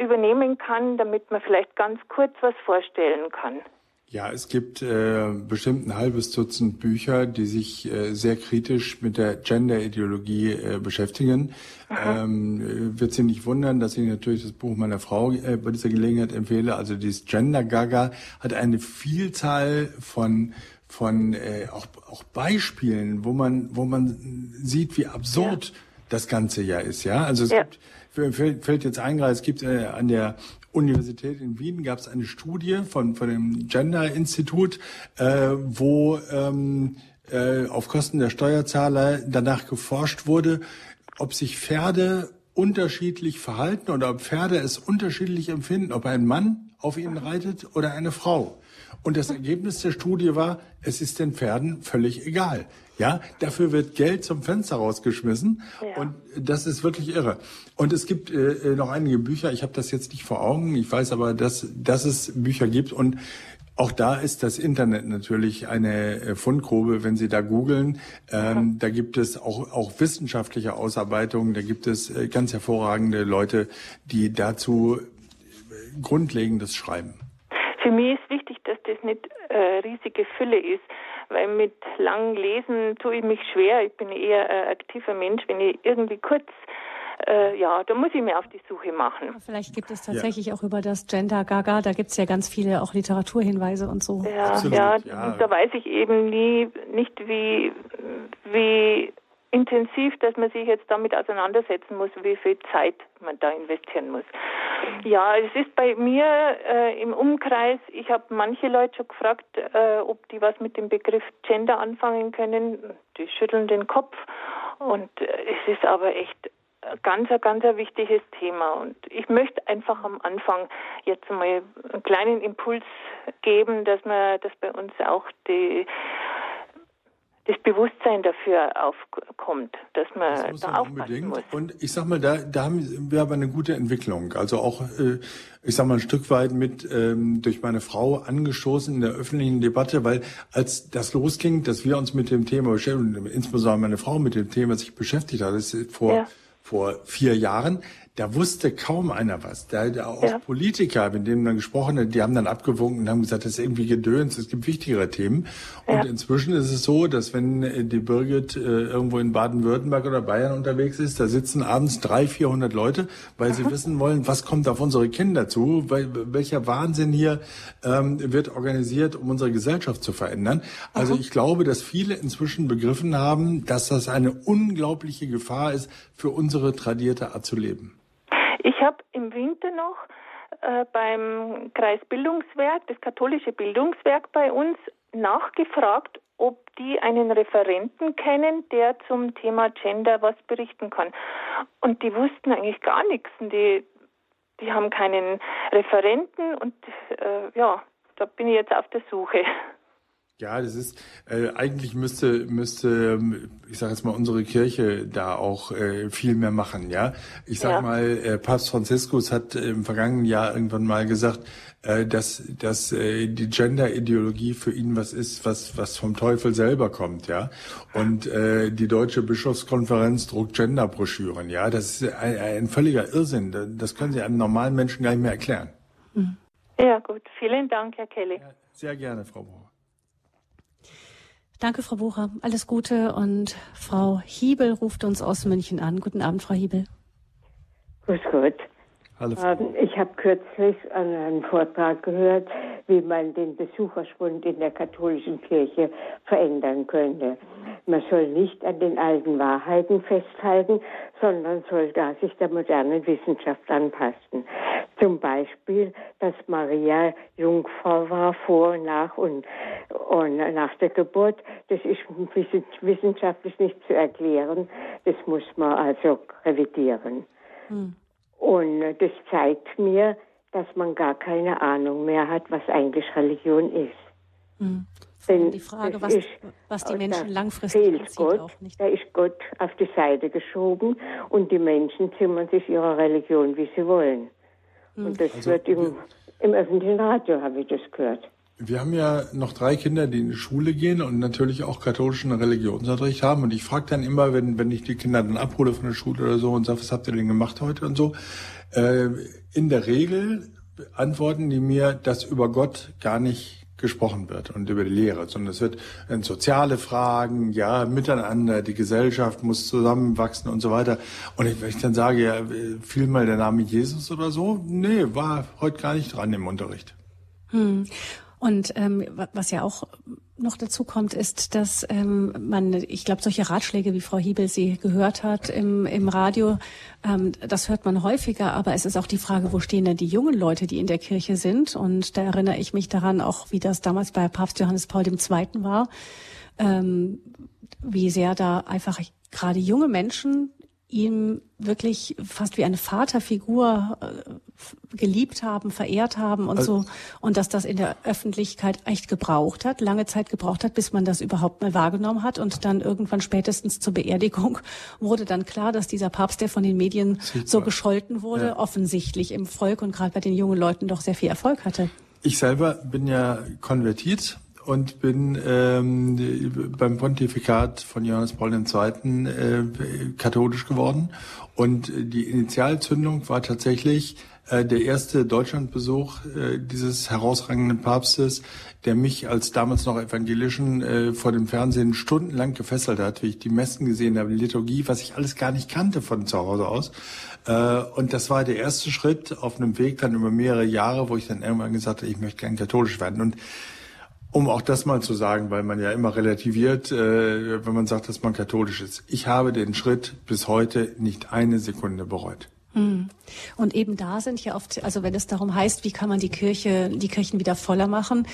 übernehmen kann, damit man vielleicht ganz kurz was vorstellen kann. Ja, es gibt äh, bestimmt ein halbes Dutzend Bücher, die sich äh, sehr kritisch mit der Gender-Ideologie äh, beschäftigen. Ähm, wird Sie nicht wundern, dass ich natürlich das Buch meiner Frau äh, bei dieser Gelegenheit empfehle. Also dieses Gender Gaga hat eine Vielzahl von von äh, auch, auch Beispielen, wo man wo man sieht, wie absurd ja. das Ganze ja ist. Ja, also es ja. gibt fällt, fällt jetzt ein, es gibt äh, an der Universität in Wien gab es eine Studie von, von dem Gender-Institut, äh, wo ähm, äh, auf Kosten der Steuerzahler danach geforscht wurde, ob sich Pferde unterschiedlich verhalten oder ob Pferde es unterschiedlich empfinden, ob ein Mann auf ihnen reitet oder eine Frau. Und das Ergebnis der Studie war, es ist den Pferden völlig egal. Ja, dafür wird Geld zum Fenster rausgeschmissen ja. und das ist wirklich irre. Und es gibt äh, äh noch einige Bücher, ich habe das jetzt nicht vor Augen, ich weiß aber, dass, dass es Bücher gibt und auch da ist das Internet natürlich eine äh, Fundgrube, wenn Sie da googeln. Ähm, da gibt es auch, auch wissenschaftliche Ausarbeitungen, da gibt es äh, ganz hervorragende Leute, die dazu Grundlegendes schreiben. Für mich ist wichtig, dass das nicht äh, riesige Fülle ist weil mit langem Lesen tue ich mich schwer. Ich bin eher ein aktiver Mensch. Wenn ich irgendwie kurz äh, ja, da muss ich mir auf die Suche machen. Vielleicht gibt es tatsächlich ja. auch über das Gender Gaga, da gibt es ja ganz viele auch Literaturhinweise und so. Ja, ja, ja, da weiß ich eben nie nicht, wie, wie intensiv, dass man sich jetzt damit auseinandersetzen muss, wie viel Zeit man da investieren muss. Ja, es ist bei mir äh, im Umkreis, ich habe manche Leute schon gefragt, äh, ob die was mit dem Begriff Gender anfangen können. Die schütteln den Kopf und äh, es ist aber echt ganz, ganz ein wichtiges Thema. Und ich möchte einfach am Anfang jetzt mal einen kleinen Impuls geben, dass man, dass bei uns auch die das Bewusstsein dafür aufkommt, dass man das da aufpassen unbedingt. muss. Und ich sag mal, da, da haben wir aber eine gute Entwicklung. Also auch, äh, ich sag mal, ein Stück weit mit ähm, durch meine Frau angestoßen in der öffentlichen Debatte, weil als das losging, dass wir uns mit dem Thema beschäftigen, insbesondere meine Frau mit dem Thema sich beschäftigt hat, das ist vor ja. vor vier Jahren, da wusste kaum einer was. Da, da auch ja. Politiker, mit denen man gesprochen hat, die haben dann abgewunken und haben gesagt, das ist irgendwie gedöns, es gibt wichtigere Themen. Und ja. inzwischen ist es so, dass wenn äh, die Birgit äh, irgendwo in Baden-Württemberg oder Bayern unterwegs ist, da sitzen abends drei, vierhundert Leute, weil Aha. sie wissen wollen, was kommt auf unsere Kinder zu, weil, welcher Wahnsinn hier ähm, wird organisiert, um unsere Gesellschaft zu verändern. Also Aha. ich glaube, dass viele inzwischen begriffen haben, dass das eine unglaubliche Gefahr ist, für unsere tradierte Art zu leben. Ich habe im Winter noch äh, beim Kreisbildungswerk, das katholische Bildungswerk bei uns, nachgefragt, ob die einen Referenten kennen, der zum Thema Gender was berichten kann. Und die wussten eigentlich gar nichts. Und die, die haben keinen Referenten und äh, ja, da bin ich jetzt auf der Suche. Ja, das ist äh, eigentlich müsste müsste ich sage jetzt mal unsere Kirche da auch äh, viel mehr machen, ja. Ich sag ja. mal, äh, Papst Franziskus hat im vergangenen Jahr irgendwann mal gesagt, äh, dass dass äh, die Gender-Ideologie für ihn was ist, was was vom Teufel selber kommt, ja. Und äh, die deutsche Bischofskonferenz druckt Gender-Broschüren, ja. Das ist ein, ein völliger Irrsinn. Das können Sie einem normalen Menschen gar nicht mehr erklären. Ja, gut. Vielen Dank, Herr Kelly. Ja, sehr gerne, Frau Brauer. Danke, Frau Bucher. Alles Gute. Und Frau Hiebel ruft uns aus München an. Guten Abend, Frau Hiebel. Grüß Gott. Hallo. Ähm, ich habe kürzlich einen Vortrag gehört, wie man den Besucherschwund in der katholischen Kirche verändern könnte. Man soll nicht an den alten Wahrheiten festhalten, sondern soll da sich der modernen Wissenschaft anpassen. Zum Beispiel, dass Maria Jungfrau war vor und nach und, und nach der Geburt. Das ist wissenschaftlich nicht zu erklären. Das muss man also revidieren. Hm. Und das zeigt mir, dass man gar keine Ahnung mehr hat, was eigentlich Religion ist. Hm. Denn die Frage, was, ist, was, die Menschen langfristig fehlt Gott, auch nicht. Da ist Gott auf die Seite geschoben und die Menschen zimmern sich ihrer Religion, wie sie wollen. Hm. Und das also, wird im, im öffentlichen Radio, habe ich das gehört. Wir haben ja noch drei Kinder, die in die Schule gehen und natürlich auch katholischen Religionsunterricht haben. Und ich frage dann immer, wenn, wenn ich die Kinder dann abhole von der Schule oder so und sage, was habt ihr denn gemacht heute und so. Äh, in der Regel antworten die mir, dass über Gott gar nicht gesprochen wird und über die Lehre, sondern es wird in soziale Fragen, ja, miteinander, die Gesellschaft muss zusammenwachsen und so weiter. Und ich, wenn ich dann sage, ja, fiel mal der Name Jesus oder so, nee, war heute gar nicht dran im Unterricht. Hm. Und ähm, was ja auch noch dazu kommt, ist, dass ähm, man, ich glaube, solche Ratschläge, wie Frau Hiebel sie gehört hat im, im Radio, ähm, das hört man häufiger, aber es ist auch die Frage, wo stehen denn die jungen Leute, die in der Kirche sind? Und da erinnere ich mich daran, auch wie das damals bei Papst Johannes Paul II. war, ähm, wie sehr da einfach gerade junge Menschen ihm wirklich fast wie eine Vaterfigur äh, geliebt haben, verehrt haben und also, so. Und dass das in der Öffentlichkeit echt gebraucht hat, lange Zeit gebraucht hat, bis man das überhaupt mal wahrgenommen hat. Und dann irgendwann spätestens zur Beerdigung wurde dann klar, dass dieser Papst, der von den Medien so gescholten wurde, ja. offensichtlich im Volk und gerade bei den jungen Leuten doch sehr viel Erfolg hatte. Ich selber bin ja konvertiert und bin ähm, beim Pontifikat von Johannes Paul II. Äh, katholisch geworden. Und die Initialzündung war tatsächlich äh, der erste Deutschlandbesuch äh, dieses herausragenden Papstes, der mich als damals noch Evangelischen äh, vor dem Fernsehen stundenlang gefesselt hat, wie ich die Messen gesehen habe, die Liturgie, was ich alles gar nicht kannte von zu Hause aus. Äh, und das war der erste Schritt auf einem Weg dann über mehrere Jahre, wo ich dann irgendwann gesagt habe, ich möchte gern katholisch werden. Und um auch das mal zu sagen, weil man ja immer relativiert, äh, wenn man sagt, dass man katholisch ist. Ich habe den Schritt bis heute nicht eine Sekunde bereut. Hm. Und eben da sind ja oft, also wenn es darum heißt, wie kann man die Kirche, die Kirchen wieder voller machen,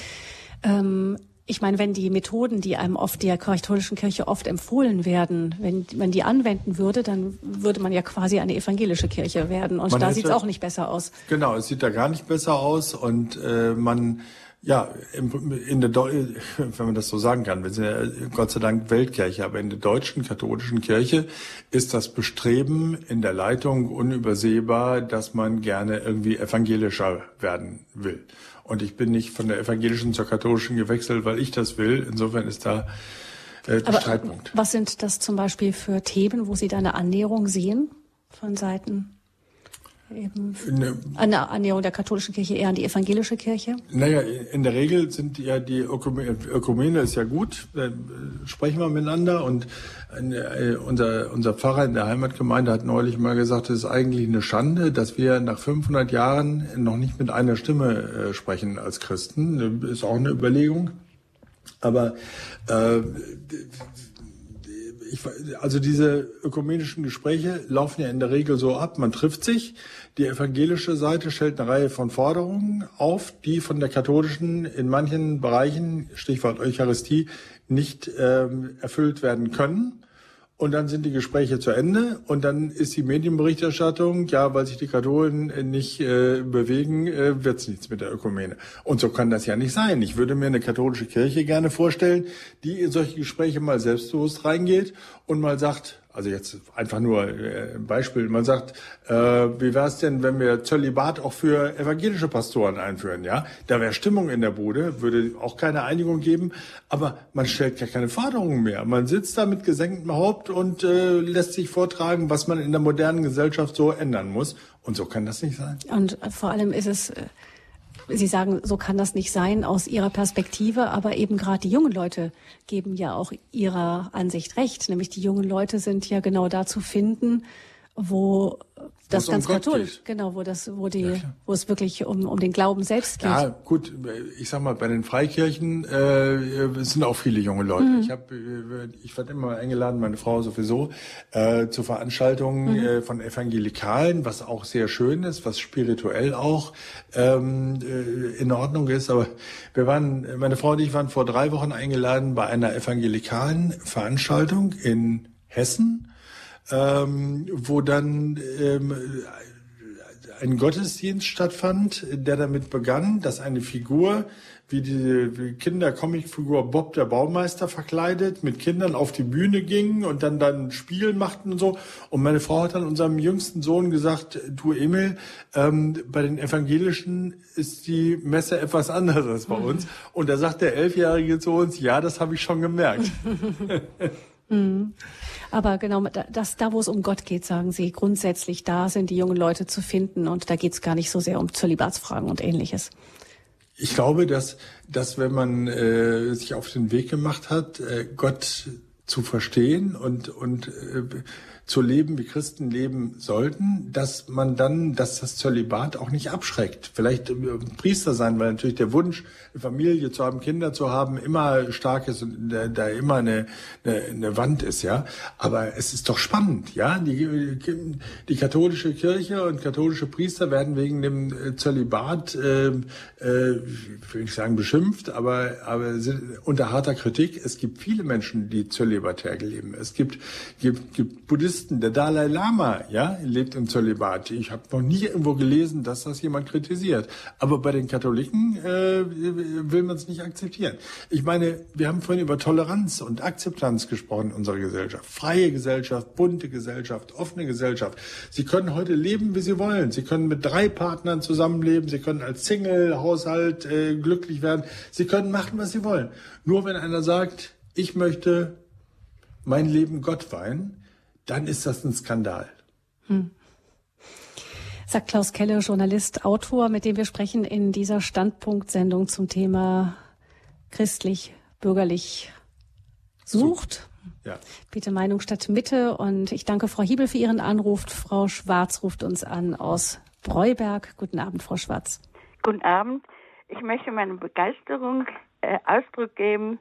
ähm, ich meine, wenn die Methoden, die einem oft der katholischen Kirche oft empfohlen werden, wenn man die anwenden würde, dann würde man ja quasi eine evangelische Kirche werden. Und man da sieht es auch nicht besser aus. Genau, es sieht da gar nicht besser aus und äh, man ja, in der, wenn man das so sagen kann, wir sind ja Gott sei Dank Weltkirche, aber in der deutschen katholischen Kirche ist das Bestreben in der Leitung unübersehbar, dass man gerne irgendwie evangelischer werden will. Und ich bin nicht von der evangelischen zur katholischen gewechselt, weil ich das will. Insofern ist da äh, der aber Streitpunkt. Was sind das zum Beispiel für Themen, wo Sie da eine Annäherung sehen von Seiten eben ne, eine Annäherung der katholischen Kirche eher an die evangelische Kirche? Naja, in der Regel sind ja die Ökumene, Ökumene ist ja gut, äh, sprechen wir miteinander und äh, unser, unser Pfarrer in der Heimatgemeinde hat neulich mal gesagt, es ist eigentlich eine Schande, dass wir nach 500 Jahren noch nicht mit einer Stimme äh, sprechen als Christen. Ist auch eine Überlegung. Aber äh, ich, also diese ökumenischen Gespräche laufen ja in der Regel so ab. Man trifft sich, die evangelische Seite stellt eine Reihe von Forderungen auf, die von der katholischen in manchen Bereichen, Stichwort Eucharistie, nicht ähm, erfüllt werden können. Und dann sind die Gespräche zu Ende und dann ist die Medienberichterstattung, ja, weil sich die Katholen nicht äh, bewegen, äh, wird's nichts mit der Ökumene. Und so kann das ja nicht sein. Ich würde mir eine katholische Kirche gerne vorstellen, die in solche Gespräche mal selbstbewusst reingeht und mal sagt, also jetzt einfach nur äh, ein Beispiel. Man sagt, äh, wie wäre es denn, wenn wir Zölibat auch für evangelische Pastoren einführen? Ja, da wäre Stimmung in der Bude, würde auch keine Einigung geben, aber man stellt ja keine Forderungen mehr. Man sitzt da mit gesenktem Haupt und äh, lässt sich vortragen, was man in der modernen Gesellschaft so ändern muss. Und so kann das nicht sein. Und vor allem ist es äh, Sie sagen, so kann das nicht sein aus Ihrer Perspektive, aber eben gerade die jungen Leute geben ja auch Ihrer Ansicht recht, nämlich die jungen Leute sind ja genau da zu finden, wo das ganz um katholisch, genau, wo das, wo die, ja, wo es wirklich um, um den Glauben selbst geht. Ja, gut, ich sag mal, bei den Freikirchen äh, sind auch viele junge Leute. Mhm. Ich habe, äh, ich werde immer eingeladen, meine Frau sowieso, äh, zu Veranstaltungen mhm. äh, von Evangelikalen, was auch sehr schön ist, was spirituell auch ähm, äh, in Ordnung ist. Aber wir waren, meine Frau und ich waren vor drei Wochen eingeladen bei einer evangelikalen Veranstaltung in Hessen ähm, wo dann ähm, ein Gottesdienst stattfand, der damit begann, dass eine Figur wie die Kinder-Comic-Figur Bob der Baumeister verkleidet mit Kindern auf die Bühne ging und dann dann ein Spiel machten und so. Und meine Frau hat dann unserem jüngsten Sohn gesagt, du Emil, ähm, bei den Evangelischen ist die Messe etwas anders als bei uns. Und da sagt der Elfjährige zu uns, ja, das habe ich schon gemerkt. Mhm. Aber genau, das, da wo es um Gott geht, sagen Sie, grundsätzlich da sind die jungen Leute zu finden und da geht es gar nicht so sehr um Zölibatsfragen und ähnliches. Ich glaube, dass, dass wenn man äh, sich auf den Weg gemacht hat, äh, Gott zu verstehen und, und äh, zu leben, wie Christen leben sollten, dass man dann, dass das Zölibat auch nicht abschreckt. Vielleicht Priester sein, weil natürlich der Wunsch, eine Familie zu haben, Kinder zu haben, immer stark ist und da, immer eine, eine, eine Wand ist, ja. Aber es ist doch spannend, ja. Die, die katholische Kirche und katholische Priester werden wegen dem Zölibat, äh, äh, will ich sagen, beschimpft, aber, aber unter harter Kritik. Es gibt viele Menschen, die zölibatär leben. Es gibt, gibt, gibt Buddhisten, Buddhisten, der Dalai Lama, ja, lebt im Zölibat. Ich habe noch nie irgendwo gelesen, dass das jemand kritisiert. Aber bei den Katholiken äh, will man es nicht akzeptieren. Ich meine, wir haben vorhin über Toleranz und Akzeptanz gesprochen in unserer Gesellschaft. Freie Gesellschaft, bunte Gesellschaft, offene Gesellschaft. Sie können heute leben, wie Sie wollen. Sie können mit drei Partnern zusammenleben. Sie können als Single-Haushalt äh, glücklich werden. Sie können machen, was Sie wollen. Nur wenn einer sagt, ich möchte mein Leben Gott weihen, dann ist das ein Skandal. Hm. Sagt Klaus Kelle, Journalist, Autor, mit dem wir sprechen in dieser Standpunktsendung zum Thema christlich, bürgerlich sucht. Ja. Bitte Meinung statt Mitte. Und ich danke Frau Hiebel für Ihren Anruf. Frau Schwarz ruft uns an aus Breuberg. Guten Abend, Frau Schwarz. Guten Abend. Ich möchte meine Begeisterung äh, Ausdruck geben,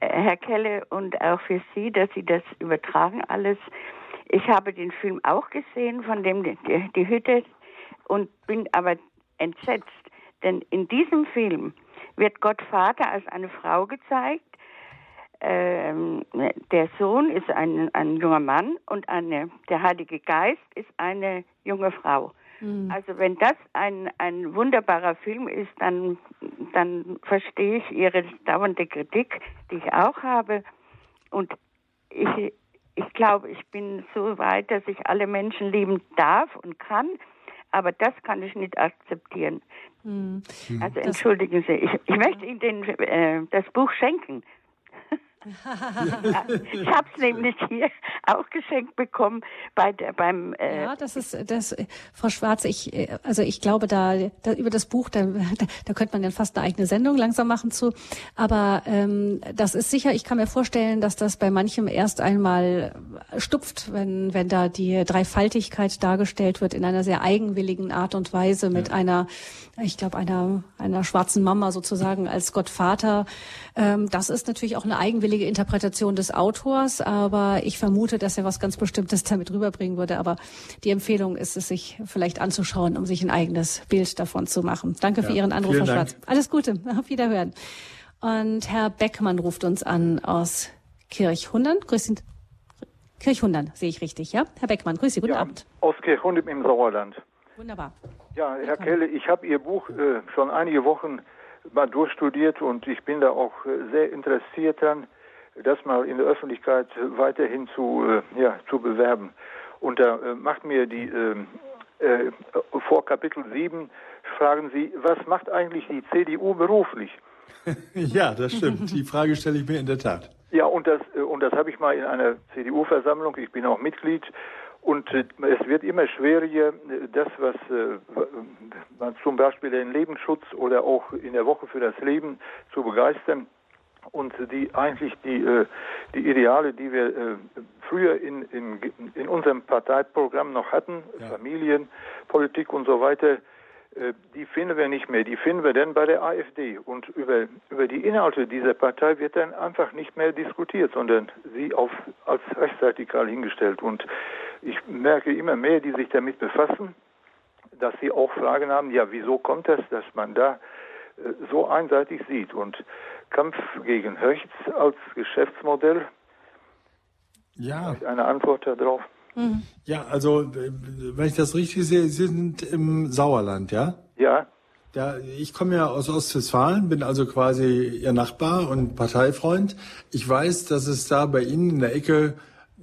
äh, Herr Kelle, und auch für Sie, dass Sie das übertragen alles. Ich habe den Film auch gesehen, von dem die, die Hütte, und bin aber entsetzt. Denn in diesem Film wird Gott Vater als eine Frau gezeigt. Ähm, der Sohn ist ein, ein junger Mann und eine, der Heilige Geist ist eine junge Frau. Mhm. Also wenn das ein, ein wunderbarer Film ist, dann, dann verstehe ich Ihre dauernde Kritik, die ich auch habe. Und ich, ich glaube, ich bin so weit, dass ich alle Menschen lieben darf und kann, aber das kann ich nicht akzeptieren. Hm. Also entschuldigen Sie, ich, ich möchte Ihnen den, äh, das Buch schenken ich habe es nämlich hier auch geschenkt bekommen bei der, beim. Äh ja, das ist das, Frau Schwarz. Ich also ich glaube da, da über das Buch da, da, da könnte man ja fast eine eigene Sendung langsam machen zu. Aber ähm, das ist sicher. Ich kann mir vorstellen, dass das bei manchem erst einmal stupft, wenn wenn da die Dreifaltigkeit dargestellt wird in einer sehr eigenwilligen Art und Weise mit ja. einer, ich glaube einer einer schwarzen Mama sozusagen als Gottvater. Ähm, das ist natürlich auch eine eigenwillige Interpretation des Autors, aber ich vermute, dass er was ganz Bestimmtes damit rüberbringen würde. Aber die Empfehlung ist es, sich vielleicht anzuschauen, um sich ein eigenes Bild davon zu machen. Danke ja, für Ihren Anruf, Frau Schwarz. Alles Gute, auf Wiederhören. Und Herr Beckmann ruft uns an aus Kirchhundern. Grüß. Kirchhundern, sehe ich richtig, ja? Herr Beckmann, grüß Sie, guten ja, Abend. Aus Kirchhundern im Sauerland. Wunderbar. Ja, Herr Kelle, ich habe Ihr Buch äh, schon einige Wochen mal durchstudiert und ich bin da auch äh, sehr interessiert dran, das mal in der Öffentlichkeit weiterhin zu, äh, ja, zu bewerben. Und da äh, macht mir die ähm, äh, vor Kapitel 7 fragen Sie, was macht eigentlich die CDU beruflich? ja, das stimmt. Die Frage stelle ich mir in der Tat. Ja, und das, äh, und das habe ich mal in einer CDU-Versammlung, ich bin auch Mitglied, und äh, es wird immer schwieriger, äh, das, was man zum Beispiel den Lebensschutz oder auch in der Woche für das Leben zu begeistern und die eigentlich die, die Ideale, die wir früher in, in, in unserem Parteiprogramm noch hatten, ja. Familienpolitik und so weiter, die finden wir nicht mehr. Die finden wir dann bei der AfD. Und über, über die Inhalte dieser Partei wird dann einfach nicht mehr diskutiert, sondern sie auf, als rechtsradikal hingestellt. Und ich merke immer mehr, die sich damit befassen, dass sie auch Fragen haben, ja, wieso kommt das, dass man da äh, so einseitig sieht? Und Kampf gegen rechts als Geschäftsmodell, ja. eine Antwort darauf. Mhm. Ja, also wenn ich das richtig sehe, Sie sind im Sauerland, ja? Ja. Ja, ich komme ja aus Ostwestfalen, bin also quasi Ihr Nachbar und Parteifreund. Ich weiß, dass es da bei Ihnen in der Ecke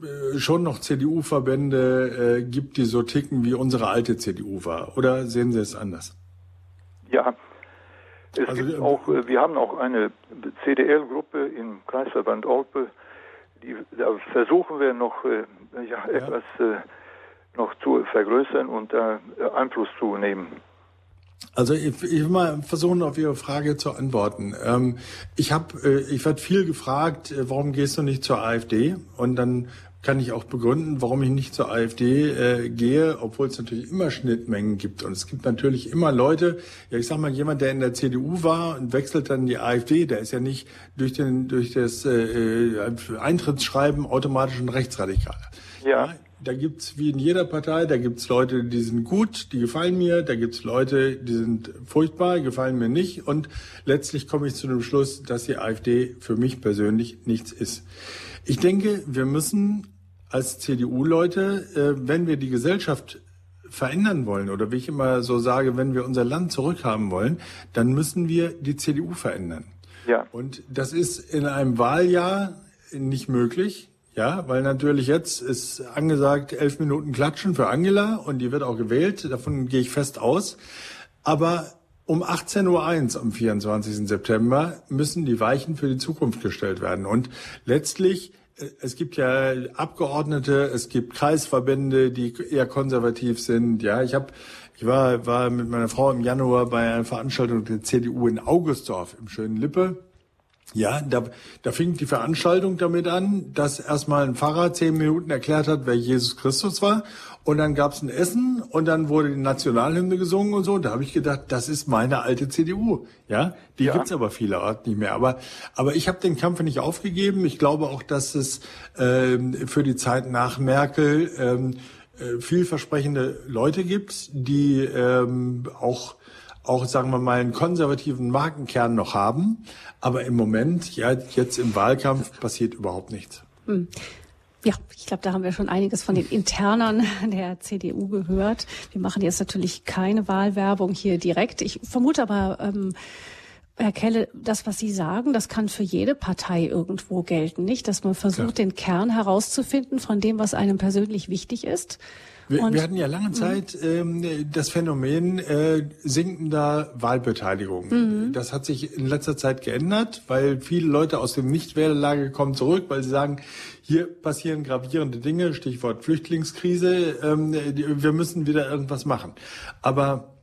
äh, schon noch CDU-Verbände äh, gibt, die so ticken, wie unsere alte CDU war. Oder sehen Sie es anders? Ja, es also, gibt auch, äh, wir haben auch eine CDL-Gruppe im Kreisverband Olpe, die, da versuchen wir noch äh, ja, etwas äh, noch zu vergrößern und äh, Einfluss zu nehmen. Also ich, ich will mal versuchen, auf Ihre Frage zu antworten. Ähm, ich habe, äh, ich werde viel gefragt, äh, warum gehst du nicht zur AfD? Und dann kann ich auch begründen, warum ich nicht zur AfD äh, gehe, obwohl es natürlich immer Schnittmengen gibt. Und es gibt natürlich immer Leute, ja ich sag mal, jemand, der in der CDU war und wechselt dann die AfD, der ist ja nicht durch, den, durch das äh, äh Eintrittsschreiben automatisch ein Rechtsradikaler. Ja. ja da gibt's wie in jeder Partei, da gibt's Leute, die sind gut, die gefallen mir, da gibt's Leute, die sind furchtbar, gefallen mir nicht. Und letztlich komme ich zu dem Schluss, dass die AfD für mich persönlich nichts ist. Ich denke, wir müssen als CDU-Leute, äh, wenn wir die Gesellschaft verändern wollen oder wie ich immer so sage, wenn wir unser Land zurückhaben wollen, dann müssen wir die CDU verändern. Ja. Und das ist in einem Wahljahr nicht möglich. Ja, weil natürlich jetzt ist angesagt elf Minuten Klatschen für Angela und die wird auch gewählt. Davon gehe ich fest aus. Aber um 18.01 Uhr am 24. September müssen die Weichen für die Zukunft gestellt werden. Und letztlich es gibt ja Abgeordnete, es gibt Kreisverbände, die eher konservativ sind. Ja, ich habe, ich war, war mit meiner Frau im Januar bei einer Veranstaltung der CDU in Augustdorf im schönen Lippe. Ja, da, da fing die Veranstaltung damit an, dass erstmal ein Pfarrer zehn Minuten erklärt hat, wer Jesus Christus war. Und dann gab's ein Essen und dann wurde die Nationalhymne gesungen und so. Da habe ich gedacht, das ist meine alte CDU. Ja, die ja. gibt's aber vielerorts nicht mehr. Aber, aber ich habe den Kampf nicht aufgegeben. Ich glaube auch, dass es ähm, für die Zeit nach Merkel ähm, äh, vielversprechende Leute gibt, die ähm, auch auch, sagen wir mal, einen konservativen Markenkern noch haben. Aber im Moment, ja, jetzt im Wahlkampf passiert überhaupt nichts. Hm. Ja, ich glaube, da haben wir schon einiges von den Internern der CDU gehört. Wir machen jetzt natürlich keine Wahlwerbung hier direkt. Ich vermute aber, ähm, Herr Kelle, das, was Sie sagen, das kann für jede Partei irgendwo gelten, nicht? Dass man versucht, ja. den Kern herauszufinden von dem, was einem persönlich wichtig ist wir, wir, hatten ja lange mhm. Zeit ähm, das Phänomen äh, sinkender Wahlbeteiligung. Mhm. Das hat sich in letzter Zeit geändert, weil viele Leute aus dem Nichtwählerlager kommen zurück, weil sie sagen, hier passieren gravierende Dinge, Stichwort Flüchtlingskrise, ähm, wir müssen wieder irgendwas machen. Aber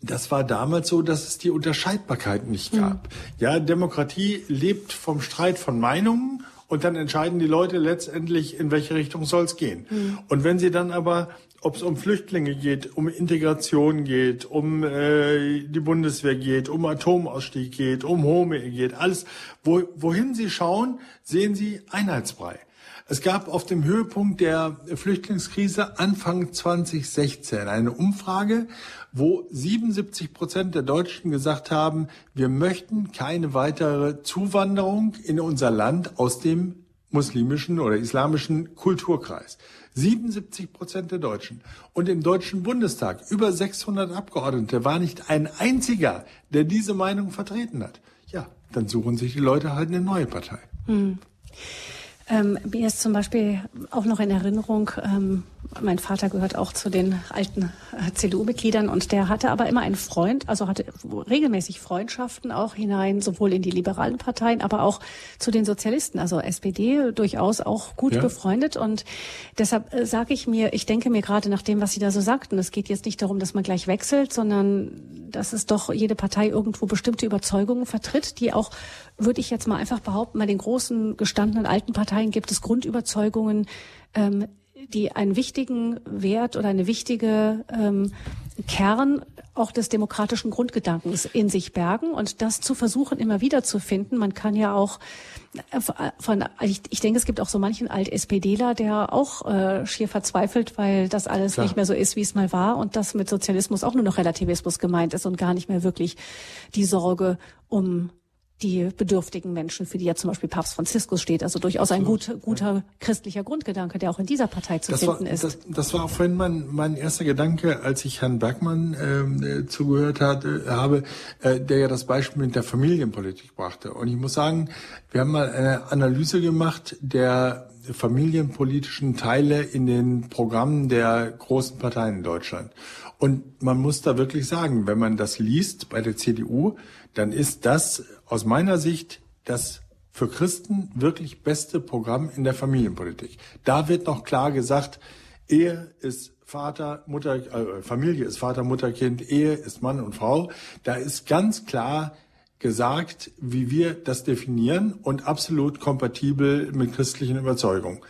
das war damals so, dass es die Unterscheidbarkeit nicht gab. Mhm. Ja, Demokratie lebt vom Streit von Meinungen und dann entscheiden die Leute letztendlich, in welche Richtung soll es gehen. Mhm. Und wenn sie dann aber ob es um Flüchtlinge geht, um Integration geht, um äh, die Bundeswehr geht, um Atomausstieg geht, um Home geht, alles, wo, wohin Sie schauen, sehen Sie Einheitsbrei. Es gab auf dem Höhepunkt der Flüchtlingskrise Anfang 2016 eine Umfrage, wo 77 Prozent der Deutschen gesagt haben, wir möchten keine weitere Zuwanderung in unser Land aus dem muslimischen oder islamischen Kulturkreis. 77 Prozent der Deutschen. Und im Deutschen Bundestag über 600 Abgeordnete war nicht ein einziger, der diese Meinung vertreten hat. Ja, dann suchen sich die Leute halt eine neue Partei. Hm. Ähm, mir ist zum Beispiel auch noch in Erinnerung, ähm, mein Vater gehört auch zu den alten äh, CDU-Mitgliedern und der hatte aber immer einen Freund, also hatte regelmäßig Freundschaften auch hinein, sowohl in die liberalen Parteien, aber auch zu den Sozialisten, also SPD durchaus auch gut ja. befreundet. Und deshalb äh, sage ich mir, ich denke mir gerade nach dem, was Sie da so sagten, es geht jetzt nicht darum, dass man gleich wechselt, sondern dass es doch jede Partei irgendwo bestimmte Überzeugungen vertritt, die auch, würde ich jetzt mal einfach behaupten, bei den großen gestandenen alten Parteien gibt es Grundüberzeugungen, ähm, die einen wichtigen Wert oder eine wichtige ähm, Kern auch des demokratischen Grundgedankens in sich bergen und das zu versuchen immer wieder zu finden. Man kann ja auch äh, von, ich, ich denke, es gibt auch so manchen Alt-SPDler, der auch äh, schier verzweifelt, weil das alles Klar. nicht mehr so ist, wie es mal war und das mit Sozialismus auch nur noch Relativismus gemeint ist und gar nicht mehr wirklich die Sorge um die bedürftigen Menschen, für die ja zum Beispiel Papst Franziskus steht. Also durchaus ein gut, guter christlicher Grundgedanke, der auch in dieser Partei zu das finden war, ist. Das, das, war auch vorhin mein, mein erster Gedanke, als ich Herrn Bergmann ähm, äh, zugehört hatte, habe, äh, der ja das Beispiel mit der Familienpolitik brachte. Und ich muss sagen, wir haben mal eine Analyse gemacht der familienpolitischen Teile in den Programmen der großen Parteien in Deutschland. Und man muss da wirklich sagen, wenn man das liest bei der CDU, dann ist das aus meiner Sicht das für Christen wirklich beste Programm in der Familienpolitik. Da wird noch klar gesagt, Ehe ist Vater, Mutter, äh, Familie ist Vater, Mutter, Kind, Ehe ist Mann und Frau. Da ist ganz klar gesagt, wie wir das definieren und absolut kompatibel mit christlichen Überzeugungen.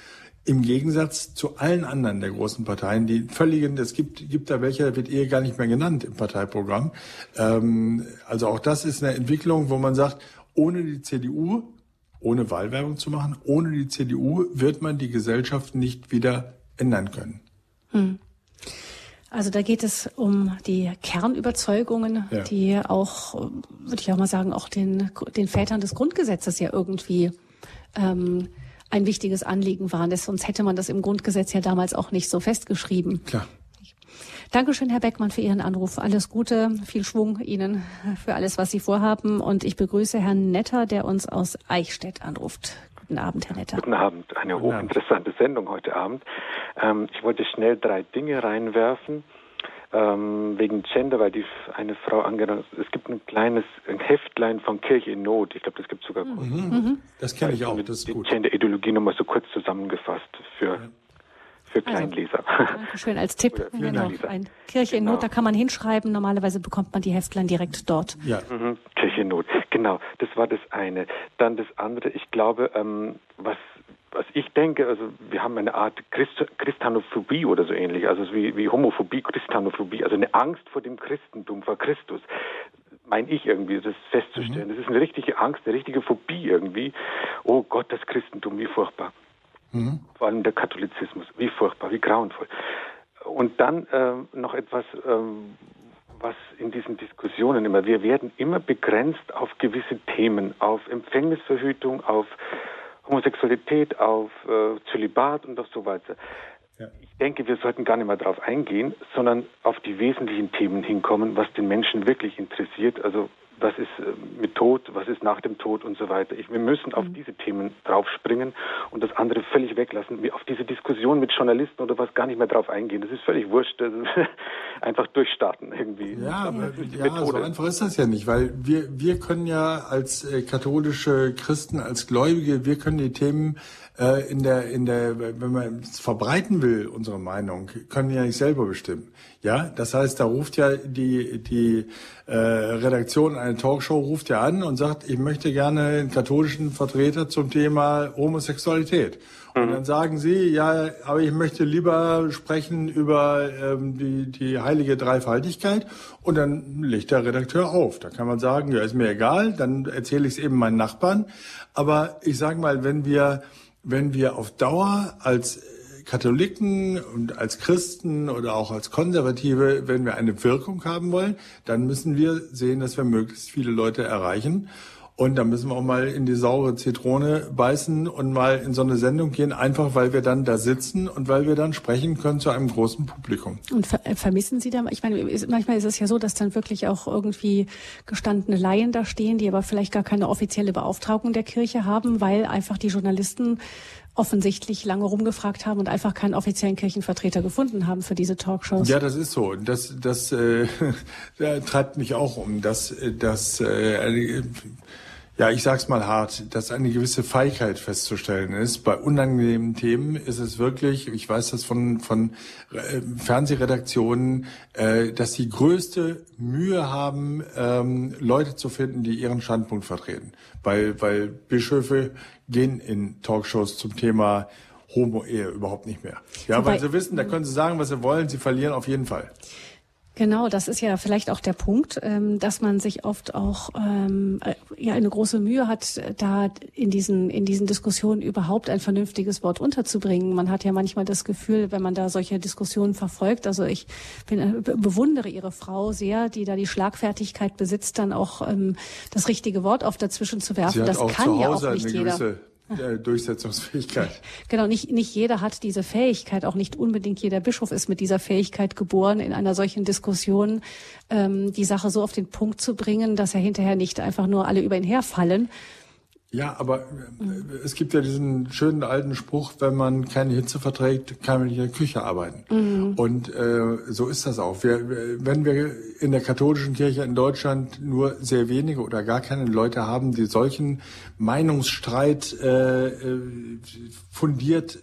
Im Gegensatz zu allen anderen der großen Parteien, die völligen, es gibt, gibt da welche, da wird Ehe gar nicht mehr genannt im Parteiprogramm. Ähm, also auch das ist eine Entwicklung, wo man sagt, ohne die CDU, ohne Wahlwerbung zu machen, ohne die CDU wird man die Gesellschaft nicht wieder ändern können. Hm. Also da geht es um die Kernüberzeugungen, ja. die auch, würde ich auch mal sagen, auch den, den Vätern des Grundgesetzes ja irgendwie ähm, ein wichtiges Anliegen waren. Sonst hätte man das im Grundgesetz ja damals auch nicht so festgeschrieben. Klar. Dankeschön, Herr Beckmann, für Ihren Anruf. Alles Gute, viel Schwung Ihnen für alles, was Sie vorhaben. Und ich begrüße Herrn Netter, der uns aus Eichstätt anruft. Guten Abend, Herr Netter. Guten Abend. Eine hochinteressante Sendung heute Abend. Ähm, ich wollte schnell drei Dinge reinwerfen ähm, wegen Gender, weil die eine Frau angenommen Es gibt ein kleines ein Heftlein von Kirche in Not. Ich glaube, das gibt es sogar. Mhm. Mhm. Das kenne ich auch. Das ist gut. Die Gender-Ideologie nochmal so kurz zusammengefasst für. Ja. Für also, Kleinleser. Also, Dankeschön als Tipp. Genau, ein Kirche in Not, da kann man hinschreiben. Normalerweise bekommt man die Heftlein direkt dort. Ja. Mhm. Kirche in Not, genau. Das war das eine. Dann das andere, ich glaube, ähm, was was ich denke, also wir haben eine Art Christ Christanophobie oder so ähnlich, also wie, wie Homophobie, Christanophobie, also eine Angst vor dem Christentum, vor Christus, meine ich irgendwie, das festzustellen. Mhm. Das ist eine richtige Angst, eine richtige Phobie irgendwie. Oh Gott, das Christentum, wie furchtbar. Mhm. Vor allem der Katholizismus, wie furchtbar, wie grauenvoll. Und dann äh, noch etwas, ähm, was in diesen Diskussionen immer, wir werden immer begrenzt auf gewisse Themen, auf Empfängnisverhütung, auf Homosexualität, auf äh, Zölibat und auf so weiter. Ja. Ich denke, wir sollten gar nicht mehr darauf eingehen, sondern auf die wesentlichen Themen hinkommen, was den Menschen wirklich interessiert. Also was ist äh, mit Tod, was ist nach dem Tod und so weiter. Ich, wir müssen auf mhm. diese Themen draufspringen und das andere völlig weglassen. Wir auf diese Diskussion mit Journalisten oder was gar nicht mehr drauf eingehen. Das ist völlig wurscht. einfach durchstarten irgendwie. Ja, aber, ja so einfach ist das ja nicht, weil wir, wir können ja als äh, katholische Christen, als Gläubige, wir können die Themen äh, in der, in der, wenn man es verbreiten will, unsere Meinung, können wir ja nicht selber bestimmen. Ja, das heißt, da ruft ja die, die äh, Redaktion eine Talkshow ruft ja an und sagt, ich möchte gerne einen katholischen Vertreter zum Thema Homosexualität. Und dann sagen sie, ja, aber ich möchte lieber sprechen über ähm, die, die heilige Dreifaltigkeit. Und dann legt der Redakteur auf. Da kann man sagen, ja, ist mir egal, dann erzähle ich es eben meinen Nachbarn. Aber ich sage mal, wenn wir, wenn wir auf Dauer als Katholiken und als Christen oder auch als Konservative, wenn wir eine Wirkung haben wollen, dann müssen wir sehen, dass wir möglichst viele Leute erreichen. Und da müssen wir auch mal in die saure Zitrone beißen und mal in so eine Sendung gehen, einfach weil wir dann da sitzen und weil wir dann sprechen können zu einem großen Publikum. Und ver äh, vermissen Sie da, ich meine, manchmal ist es ja so, dass dann wirklich auch irgendwie gestandene Laien da stehen, die aber vielleicht gar keine offizielle Beauftragung der Kirche haben, weil einfach die Journalisten offensichtlich lange rumgefragt haben und einfach keinen offiziellen Kirchenvertreter gefunden haben für diese Talkshows. Ja, das ist so. Das, das äh, treibt mich auch um. dass, dass äh, ja, ich sag's mal hart, dass eine gewisse Feigheit festzustellen ist. Bei unangenehmen Themen ist es wirklich, ich weiß das von, von äh, Fernsehredaktionen, äh, dass die größte Mühe haben, ähm, Leute zu finden, die ihren Standpunkt vertreten. Weil, weil Bischöfe gehen in Talkshows zum Thema Homo-Ehe überhaupt nicht mehr. Ja, Wobei, weil sie wissen, da können sie sagen, was sie wollen, sie verlieren auf jeden Fall. Genau, das ist ja vielleicht auch der Punkt, ähm, dass man sich oft auch ähm, äh, ja eine große Mühe hat, da in diesen in diesen Diskussionen überhaupt ein vernünftiges Wort unterzubringen. Man hat ja manchmal das Gefühl, wenn man da solche Diskussionen verfolgt, also ich bin, äh, bewundere Ihre Frau sehr, die da die Schlagfertigkeit besitzt, dann auch ähm, das richtige Wort auf dazwischen zu werfen. das kann ja auch nicht jeder. Durchsetzungsfähigkeit. Genau, nicht, nicht jeder hat diese Fähigkeit, auch nicht unbedingt jeder Bischof ist mit dieser Fähigkeit geboren, in einer solchen Diskussion ähm, die Sache so auf den Punkt zu bringen, dass er hinterher nicht einfach nur alle über ihn herfallen, ja, aber äh, es gibt ja diesen schönen alten Spruch, wenn man keine Hitze verträgt, kann man nicht in der Küche arbeiten. Mhm. Und äh, so ist das auch. Wir, wenn wir in der katholischen Kirche in Deutschland nur sehr wenige oder gar keine Leute haben, die solchen Meinungsstreit äh, äh fundiert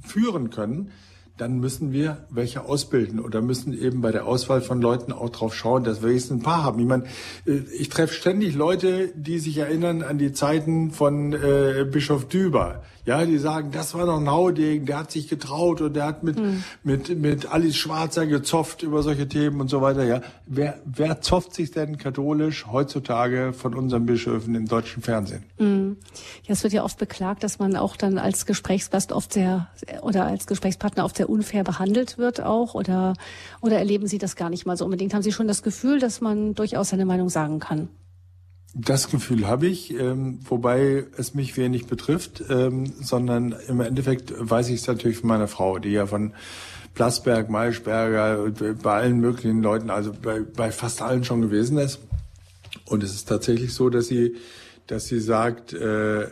führen können, dann müssen wir welche ausbilden oder müssen eben bei der Auswahl von Leuten auch drauf schauen, dass wir jetzt ein paar haben. Ich meine, äh, ich treffe ständig Leute, die sich erinnern an die Zeiten von äh, Bischof Düber. Ja, die sagen, das war noch ein Haudegen, der hat sich getraut und der hat mit, mhm. mit, mit Alice Schwarzer gezofft über solche Themen und so weiter. Ja, wer, wer zofft sich denn katholisch heutzutage von unseren Bischöfen im deutschen Fernsehen? Mhm. Ja, es wird ja oft beklagt, dass man auch dann als Gesprächsgast oft sehr, oder als Gesprächspartner oft sehr unfair behandelt wird auch oder, oder erleben Sie das gar nicht mal so unbedingt? Haben Sie schon das Gefühl, dass man durchaus seine Meinung sagen kann? Das Gefühl habe ich, ähm, wobei es mich wenig betrifft, ähm, sondern im Endeffekt weiß ich es natürlich von meiner Frau, die ja von Plasberg, Maischberger, bei allen möglichen Leuten, also bei, bei fast allen schon gewesen ist. Und es ist tatsächlich so, dass sie, dass sie sagt, äh,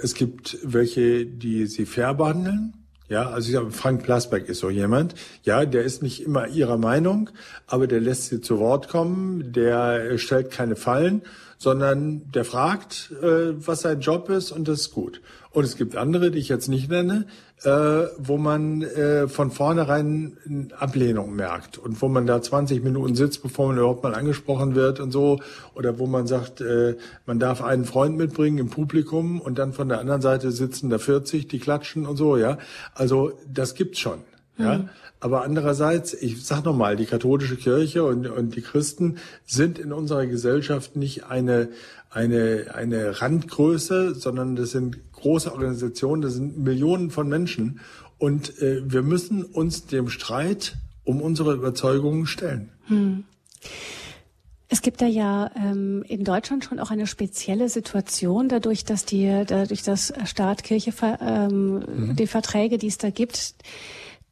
es gibt welche, die sie fair behandeln. Ja, also ich sage, Frank Plasberg ist so jemand. Ja, der ist nicht immer ihrer Meinung, aber der lässt sie zu Wort kommen, der stellt keine Fallen sondern der fragt, äh, was sein Job ist und das ist gut. Und es gibt andere, die ich jetzt nicht nenne, äh, wo man äh, von vornherein Ablehnung merkt und wo man da 20 Minuten sitzt, bevor man überhaupt mal angesprochen wird und so, oder wo man sagt, äh, man darf einen Freund mitbringen im Publikum und dann von der anderen Seite sitzen da 40, die klatschen und so, ja. Also das gibt's schon. Ja, mhm. Aber andererseits, ich sag noch mal, die katholische Kirche und, und die Christen sind in unserer Gesellschaft nicht eine eine eine Randgröße, sondern das sind große Organisationen, das sind Millionen von Menschen und äh, wir müssen uns dem Streit um unsere Überzeugungen stellen. Hm. Es gibt da ja ähm, in Deutschland schon auch eine spezielle Situation, dadurch, dass die, dadurch, dass Staat, Kirche, ähm, mhm. die Verträge, die es da gibt,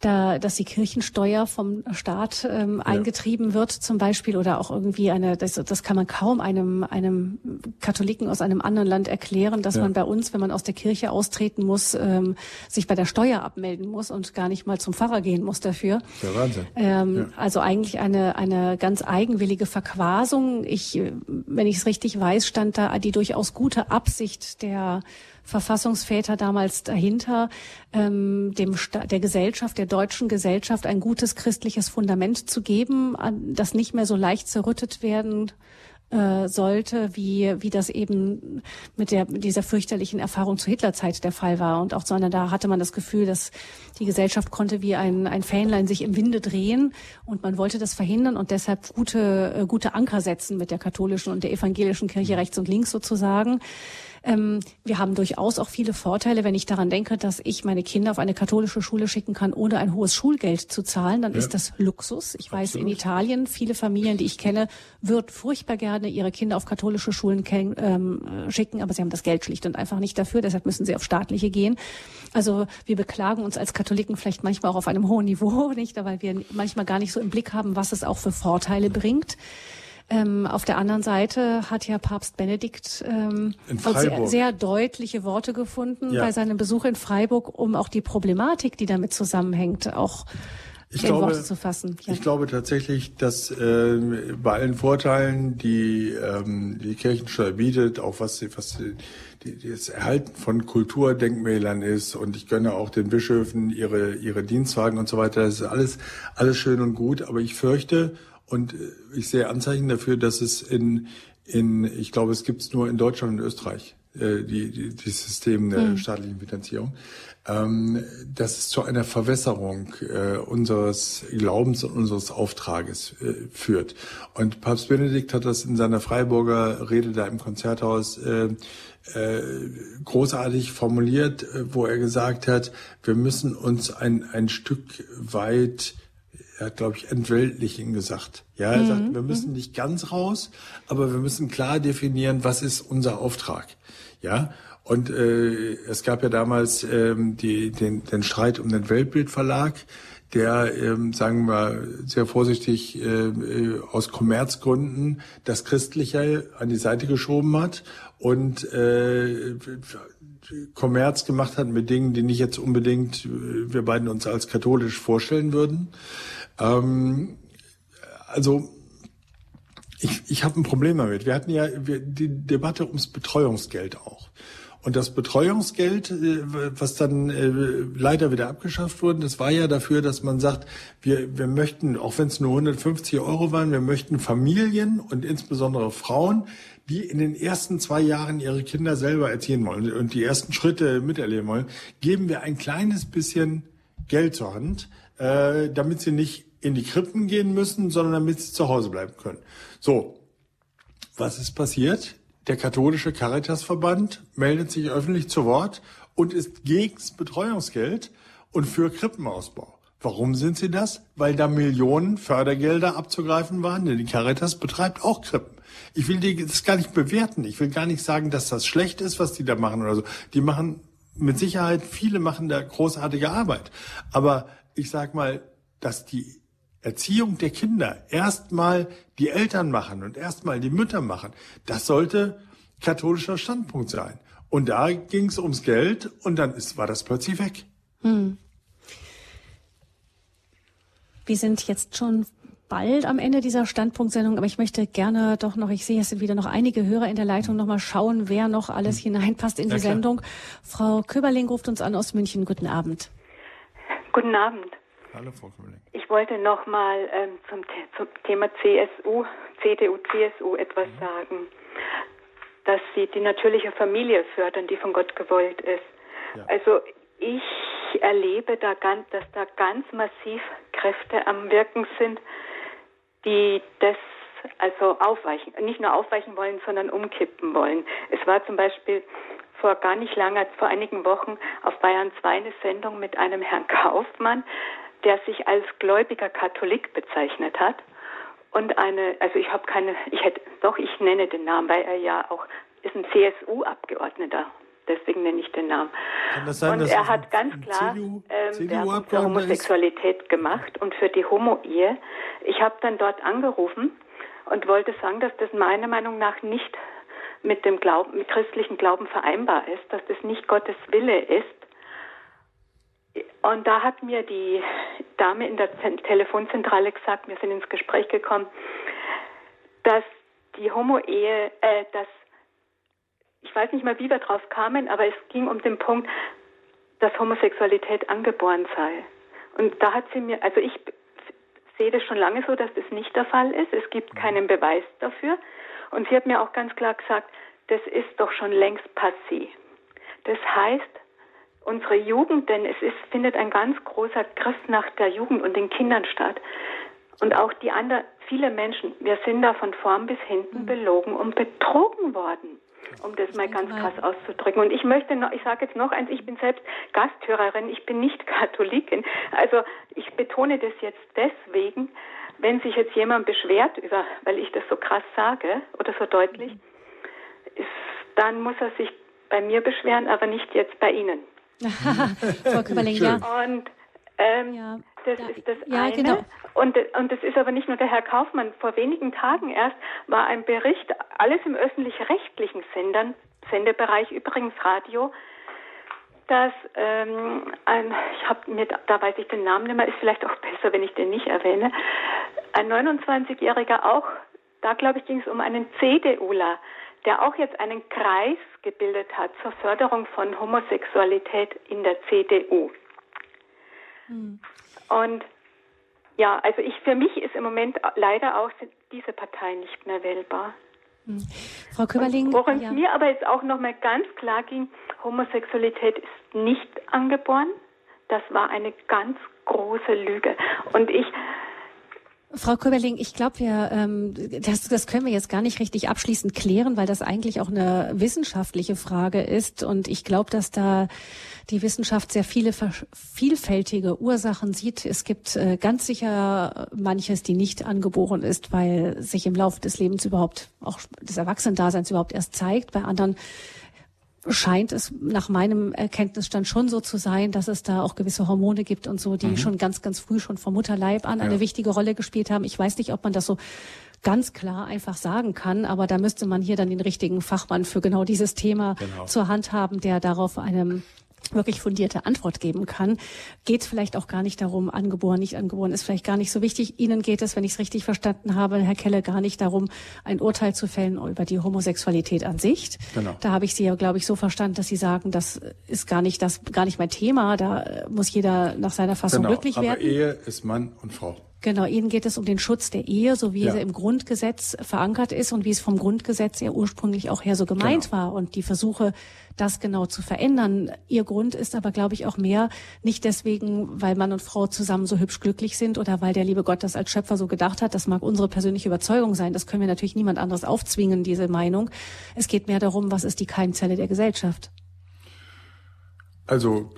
da, dass die Kirchensteuer vom Staat ähm, ja. eingetrieben wird zum Beispiel oder auch irgendwie eine, das, das kann man kaum einem, einem Katholiken aus einem anderen Land erklären, dass ja. man bei uns, wenn man aus der Kirche austreten muss, ähm, sich bei der Steuer abmelden muss und gar nicht mal zum Pfarrer gehen muss dafür. Der Wahnsinn. Ähm, ja. Also eigentlich eine, eine ganz eigenwillige Verquasung. Ich, wenn ich es richtig weiß, stand da die durchaus gute Absicht der Verfassungsväter damals dahinter, ähm, dem Sta der Gesellschaft, der deutschen Gesellschaft ein gutes christliches Fundament zu geben, das nicht mehr so leicht zerrüttet werden äh, sollte, wie, wie das eben mit der, dieser fürchterlichen Erfahrung zur Hitlerzeit der Fall war. Und auch sondern da hatte man das Gefühl, dass die Gesellschaft konnte wie ein, ein Fähnlein sich im Winde drehen und man wollte das verhindern und deshalb gute, äh, gute Anker setzen mit der katholischen und der evangelischen Kirche rechts und links sozusagen. Ähm, wir haben durchaus auch viele Vorteile, wenn ich daran denke, dass ich meine Kinder auf eine katholische Schule schicken kann, ohne ein hohes Schulgeld zu zahlen. Dann ja. ist das Luxus. Ich Absolut. weiß, in Italien, viele Familien, die ich kenne, würden furchtbar gerne ihre Kinder auf katholische Schulen ähm, schicken, aber sie haben das Geld schlicht und einfach nicht dafür. Deshalb müssen sie auf staatliche gehen. Also wir beklagen uns als Katholiken vielleicht manchmal auch auf einem hohen Niveau, nicht, weil wir manchmal gar nicht so im Blick haben, was es auch für Vorteile bringt. Ähm, auf der anderen Seite hat ja Papst Benedikt ähm, sehr, sehr, deutliche Worte gefunden ja. bei seinem Besuch in Freiburg, um auch die Problematik, die damit zusammenhängt, auch ich in glaube, Worte zu fassen. Ja. Ich glaube tatsächlich, dass äh, bei allen Vorteilen, die ähm, die Kirchensteuer bietet, auch was, was die, das Erhalten von Kulturdenkmälern ist und ich gönne auch den Bischöfen ihre ihre Dienstwagen und so weiter, das ist alles alles schön und gut, aber ich fürchte und äh, ich sehe Anzeichen dafür, dass es in, in ich glaube, es gibt es nur in Deutschland und Österreich, äh, die, die, die System der mhm. staatlichen Finanzierung, ähm, dass es zu einer Verwässerung äh, unseres Glaubens und unseres Auftrages äh, führt. Und Papst Benedikt hat das in seiner Freiburger Rede da im Konzerthaus äh, äh, großartig formuliert, äh, wo er gesagt hat, wir müssen uns ein, ein Stück weit er hat, glaube ich, entweltlichen gesagt. Ja, er mhm. sagt, wir müssen nicht ganz raus, aber wir müssen klar definieren, was ist unser Auftrag. Ja, und äh, es gab ja damals ähm, die, den, den Streit um den Weltbildverlag, der, ähm, sagen wir sehr vorsichtig, äh, äh, aus Kommerzgründen das Christliche an die Seite geschoben hat und äh, Kommerz gemacht hat mit Dingen, die nicht jetzt unbedingt äh, wir beiden uns als katholisch vorstellen würden. Ähm, also ich, ich habe ein Problem damit. Wir hatten ja die Debatte ums Betreuungsgeld auch. Und das Betreuungsgeld, äh, was dann äh, leider wieder abgeschafft wurde, das war ja dafür, dass man sagt, wir, wir möchten, auch wenn es nur 150 Euro waren, wir möchten Familien und insbesondere Frauen, die in den ersten zwei Jahren ihre Kinder selber erziehen wollen und die ersten Schritte miterleben wollen, geben wir ein kleines bisschen Geld zur Hand, äh, damit sie nicht in die Krippen gehen müssen, sondern damit sie zu Hause bleiben können. So, was ist passiert? Der katholische Caritasverband meldet sich öffentlich zu Wort und ist gegen Betreuungsgeld und für Krippenausbau. Warum sind sie das? Weil da Millionen Fördergelder abzugreifen waren, denn die Caritas betreibt auch Krippen. Ich will das gar nicht bewerten. Ich will gar nicht sagen, dass das schlecht ist, was die da machen oder so. Die machen mit Sicherheit, viele machen da großartige Arbeit. Aber ich sag mal, dass die Erziehung der Kinder erstmal die Eltern machen und erstmal die Mütter machen, das sollte katholischer Standpunkt sein. Und da ging es ums Geld und dann ist, war das plötzlich weg. Hm. Wir sind jetzt schon bald am Ende dieser Standpunktsendung, aber ich möchte gerne doch noch, ich sehe, es sind wieder noch einige Hörer in der Leitung, noch mal schauen, wer noch alles hm. hineinpasst in ja, die klar. Sendung. Frau Köberling ruft uns an aus München. Guten Abend. Guten Abend. Hallo, Frau Köberling. Ich wollte noch mal ähm, zum, zum, Thema CSU, CDU, CSU etwas mhm. sagen, dass sie die natürliche Familie fördern, die von Gott gewollt ist. Ja. Also ich erlebe da ganz, dass da ganz massiv Kräfte am Wirken sind, die das also aufweichen, nicht nur aufweichen wollen, sondern umkippen wollen. Es war zum Beispiel vor gar nicht langer, vor einigen Wochen auf Bayern 2 eine Sendung mit einem Herrn Kaufmann, der sich als gläubiger Katholik bezeichnet hat und eine, also ich habe keine, ich hätte, doch ich nenne den Namen, weil er ja auch ist ein CSU-Abgeordneter. Deswegen nenne ich den Namen. Das sein, und er hat ganz klar CDU, ähm, Werbung für Homosexualität ist? gemacht und für die Homo-Ehe. Ich habe dann dort angerufen und wollte sagen, dass das meiner Meinung nach nicht mit dem Glauben, mit christlichen Glauben vereinbar ist, dass das nicht Gottes Wille ist, und da hat mir die Dame in der Telefonzentrale gesagt, wir sind ins Gespräch gekommen, dass die Homo-Ehe, äh, dass ich weiß nicht mal, wie wir drauf kamen, aber es ging um den Punkt, dass Homosexualität angeboren sei. Und da hat sie mir, also ich sehe das schon lange so, dass das nicht der Fall ist. Es gibt mhm. keinen Beweis dafür. Und sie hat mir auch ganz klar gesagt, das ist doch schon längst passé. Das heißt, unsere Jugend, denn es ist, findet ein ganz großer Griff nach der Jugend und den Kindern statt. Und auch die anderen, viele Menschen, wir sind da von vorn bis hinten mhm. belogen und betrogen worden um das mal ganz krass auszudrücken. Und ich möchte noch, ich sage jetzt noch eins, ich bin selbst Gasthörerin, ich bin nicht Katholikin. Also ich betone das jetzt deswegen, wenn sich jetzt jemand beschwert über, weil ich das so krass sage oder so deutlich, ist, dann muss er sich bei mir beschweren, aber nicht jetzt bei Ihnen. Frau Köberling, ja. Und ähm, ja. Das ja, ist das ja, eine. Genau. Und, und das ist aber nicht nur der Herr Kaufmann. Vor wenigen Tagen erst war ein Bericht, alles im öffentlich-rechtlichen Sendern, Sendebereich übrigens Radio, dass ähm, ein, ich habe mir, da weiß ich den Namen nicht mehr, ist vielleicht auch besser, wenn ich den nicht erwähne, ein 29-Jähriger auch, da glaube ich ging es um einen CDUler, der auch jetzt einen Kreis gebildet hat zur Förderung von Homosexualität in der CDU. Hm. Und ja, also ich für mich ist im Moment leider auch diese Partei nicht mehr wählbar. Hm. Frau Köberling. Woran ja. mir aber jetzt auch nochmal ganz klar ging, Homosexualität ist nicht angeboren. Das war eine ganz große Lüge. Und ich Frau Köberling, ich glaube, wir ähm, das, das können wir jetzt gar nicht richtig abschließend klären, weil das eigentlich auch eine wissenschaftliche Frage ist. Und ich glaube, dass da die Wissenschaft sehr viele vielfältige Ursachen sieht. Es gibt äh, ganz sicher manches, die nicht angeboren ist, weil sich im Laufe des Lebens überhaupt auch des Erwachsenendaseins überhaupt erst zeigt. Bei anderen scheint es nach meinem Erkenntnisstand schon so zu sein, dass es da auch gewisse Hormone gibt und so, die mhm. schon ganz, ganz früh schon vom Mutterleib an ja. eine wichtige Rolle gespielt haben. Ich weiß nicht, ob man das so ganz klar einfach sagen kann, aber da müsste man hier dann den richtigen Fachmann für genau dieses Thema genau. zur Hand haben, der darauf einem wirklich fundierte Antwort geben kann, geht es vielleicht auch gar nicht darum, angeboren, nicht angeboren, ist vielleicht gar nicht so wichtig. Ihnen geht es, wenn ich es richtig verstanden habe, Herr Kelle, gar nicht darum, ein Urteil zu fällen über die Homosexualität an sich. Genau. Da habe ich Sie ja, glaube ich, so verstanden, dass Sie sagen, das ist gar nicht das, gar nicht mein Thema. Da muss jeder nach seiner Fassung genau. glücklich werden. Aber Ehe ist Mann und Frau. Genau, Ihnen geht es um den Schutz der Ehe, so wie ja. sie im Grundgesetz verankert ist und wie es vom Grundgesetz ja ursprünglich auch her so gemeint genau. war und die Versuche, das genau zu verändern. Ihr Grund ist aber, glaube ich, auch mehr nicht deswegen, weil Mann und Frau zusammen so hübsch glücklich sind oder weil der liebe Gott das als Schöpfer so gedacht hat. Das mag unsere persönliche Überzeugung sein. Das können wir natürlich niemand anderes aufzwingen, diese Meinung. Es geht mehr darum, was ist die Keimzelle der Gesellschaft. Also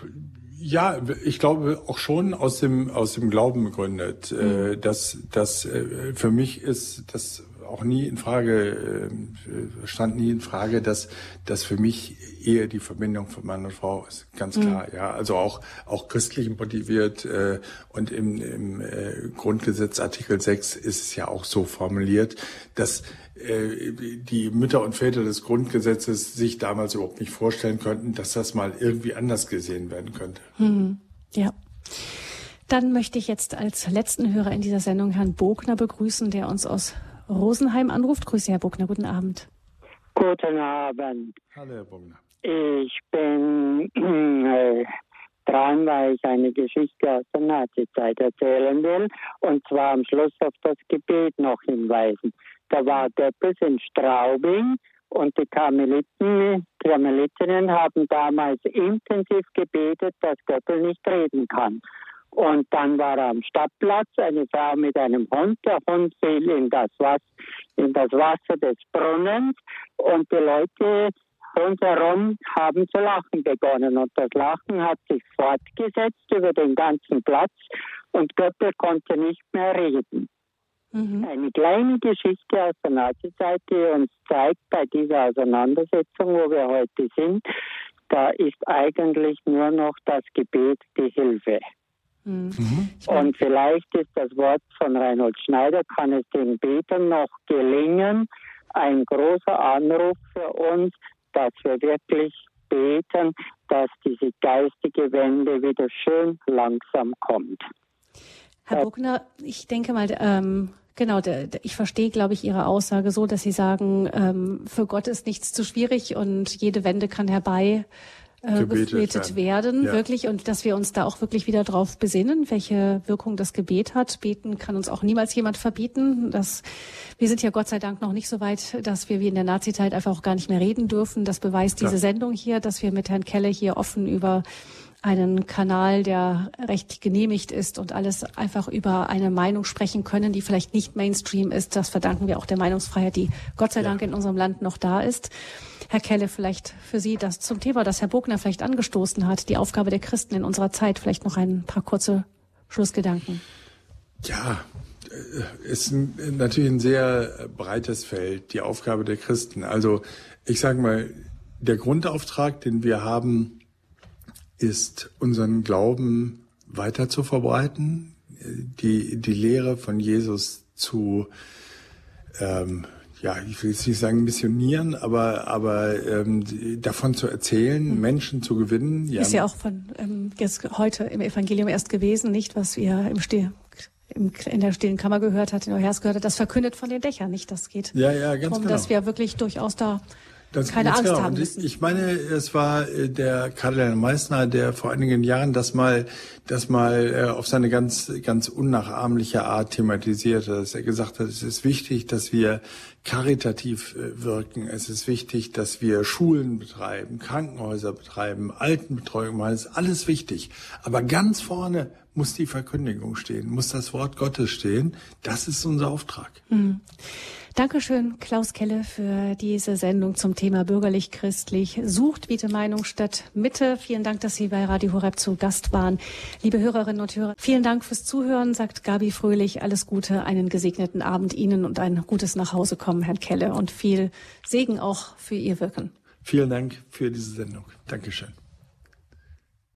ja, ich glaube auch schon aus dem aus dem Glauben begründet, äh, mhm. dass dass äh, für mich ist das auch nie in Frage äh, stand nie in Frage, dass dass für mich eher die Verbindung von Mann und Frau ist ganz mhm. klar. Mhm. Ja, also auch auch christlich motiviert äh, und im, im äh, Grundgesetz Artikel 6 ist es ja auch so formuliert, dass die Mütter und Väter des Grundgesetzes sich damals überhaupt nicht vorstellen könnten, dass das mal irgendwie anders gesehen werden könnte. Mhm. Ja. Dann möchte ich jetzt als letzten Hörer in dieser Sendung Herrn Bogner begrüßen, der uns aus Rosenheim anruft. Grüße, Herr Bogner. Guten Abend. Guten Abend. Hallo, Herr Bogner. Ich bin äh, dran, weil ich eine Geschichte aus der Nazizeit erzählen will und zwar am Schluss auf das Gebet noch hinweisen. Da war Goebbels in Straubing und die Karmeliten, Karmelitinnen haben damals intensiv gebetet, dass Goebbels nicht reden kann. Und dann war er am Stadtplatz, eine Frau mit einem Hund. Der Hund fiel in das, Wasser, in das Wasser des Brunnens und die Leute rundherum haben zu lachen begonnen. Und das Lachen hat sich fortgesetzt über den ganzen Platz und Goebbels konnte nicht mehr reden. Mhm. Eine kleine Geschichte aus der Nazizeit, die uns zeigt, bei dieser Auseinandersetzung, wo wir heute sind, da ist eigentlich nur noch das Gebet die Hilfe. Mhm. Und vielleicht ist das Wort von Reinhold Schneider, kann es den Betern noch gelingen, ein großer Anruf für uns, dass wir wirklich beten, dass diese geistige Wende wieder schön langsam kommt. Herr Buckner, ich denke mal, ähm, Genau, ich verstehe, glaube ich, Ihre Aussage so, dass Sie sagen, ähm, für Gott ist nichts zu schwierig und jede Wende kann herbei äh, gebetet, werden, ja. wirklich, und dass wir uns da auch wirklich wieder drauf besinnen, welche Wirkung das Gebet hat. Beten kann uns auch niemals jemand verbieten. Das, wir sind ja Gott sei Dank noch nicht so weit, dass wir wie in der Nazizeit einfach auch gar nicht mehr reden dürfen. Das beweist diese ja. Sendung hier, dass wir mit Herrn Kelle hier offen über einen Kanal, der recht genehmigt ist und alles einfach über eine Meinung sprechen können, die vielleicht nicht Mainstream ist. Das verdanken wir auch der Meinungsfreiheit, die Gott sei Dank in unserem Land noch da ist. Herr Kelle, vielleicht für Sie das zum Thema, das Herr Bogner vielleicht angestoßen hat, die Aufgabe der Christen in unserer Zeit, vielleicht noch ein paar kurze Schlussgedanken. Ja, äh, ist natürlich ein sehr breites Feld, die Aufgabe der Christen. Also ich sage mal, der Grundauftrag, den wir haben, ist, unseren Glauben weiter zu verbreiten, die, die Lehre von Jesus zu, ähm, ja, ich will jetzt nicht sagen missionieren, aber, aber ähm, davon zu erzählen, mhm. Menschen zu gewinnen. Ja. Ist ja auch von ähm, jetzt heute im Evangelium erst gewesen, nicht, was wir im Steh in der stillen Kammer gehört hat, in Euhers gehört hat, das verkündet von den Dächern, nicht? Das geht ja, ja, ganz darum, genau. dass wir wirklich durchaus da das keine Angst genau. haben müssen. Ich meine, es war äh, der Karl Meissner, der vor einigen Jahren das mal, das mal äh, auf seine ganz, ganz unnachahmliche Art thematisierte, dass er gesagt hat, es ist wichtig, dass wir karitativ äh, wirken. Es ist wichtig, dass wir Schulen betreiben, Krankenhäuser betreiben, Altenbetreuung machen. Das ist alles wichtig. Aber ganz vorne muss die Verkündigung stehen, muss das Wort Gottes stehen. Das ist unser Auftrag. Mhm. Dankeschön, Klaus Kelle, für diese Sendung zum Thema bürgerlich-christlich. Sucht bitte Meinung statt Mitte. Vielen Dank, dass Sie bei Radio Horeb zu Gast waren. Liebe Hörerinnen und Hörer, vielen Dank fürs Zuhören, sagt Gabi Fröhlich. Alles Gute, einen gesegneten Abend Ihnen und ein gutes Nachhausekommen, Herrn Kelle, und viel Segen auch für Ihr Wirken. Vielen Dank für diese Sendung. Dankeschön.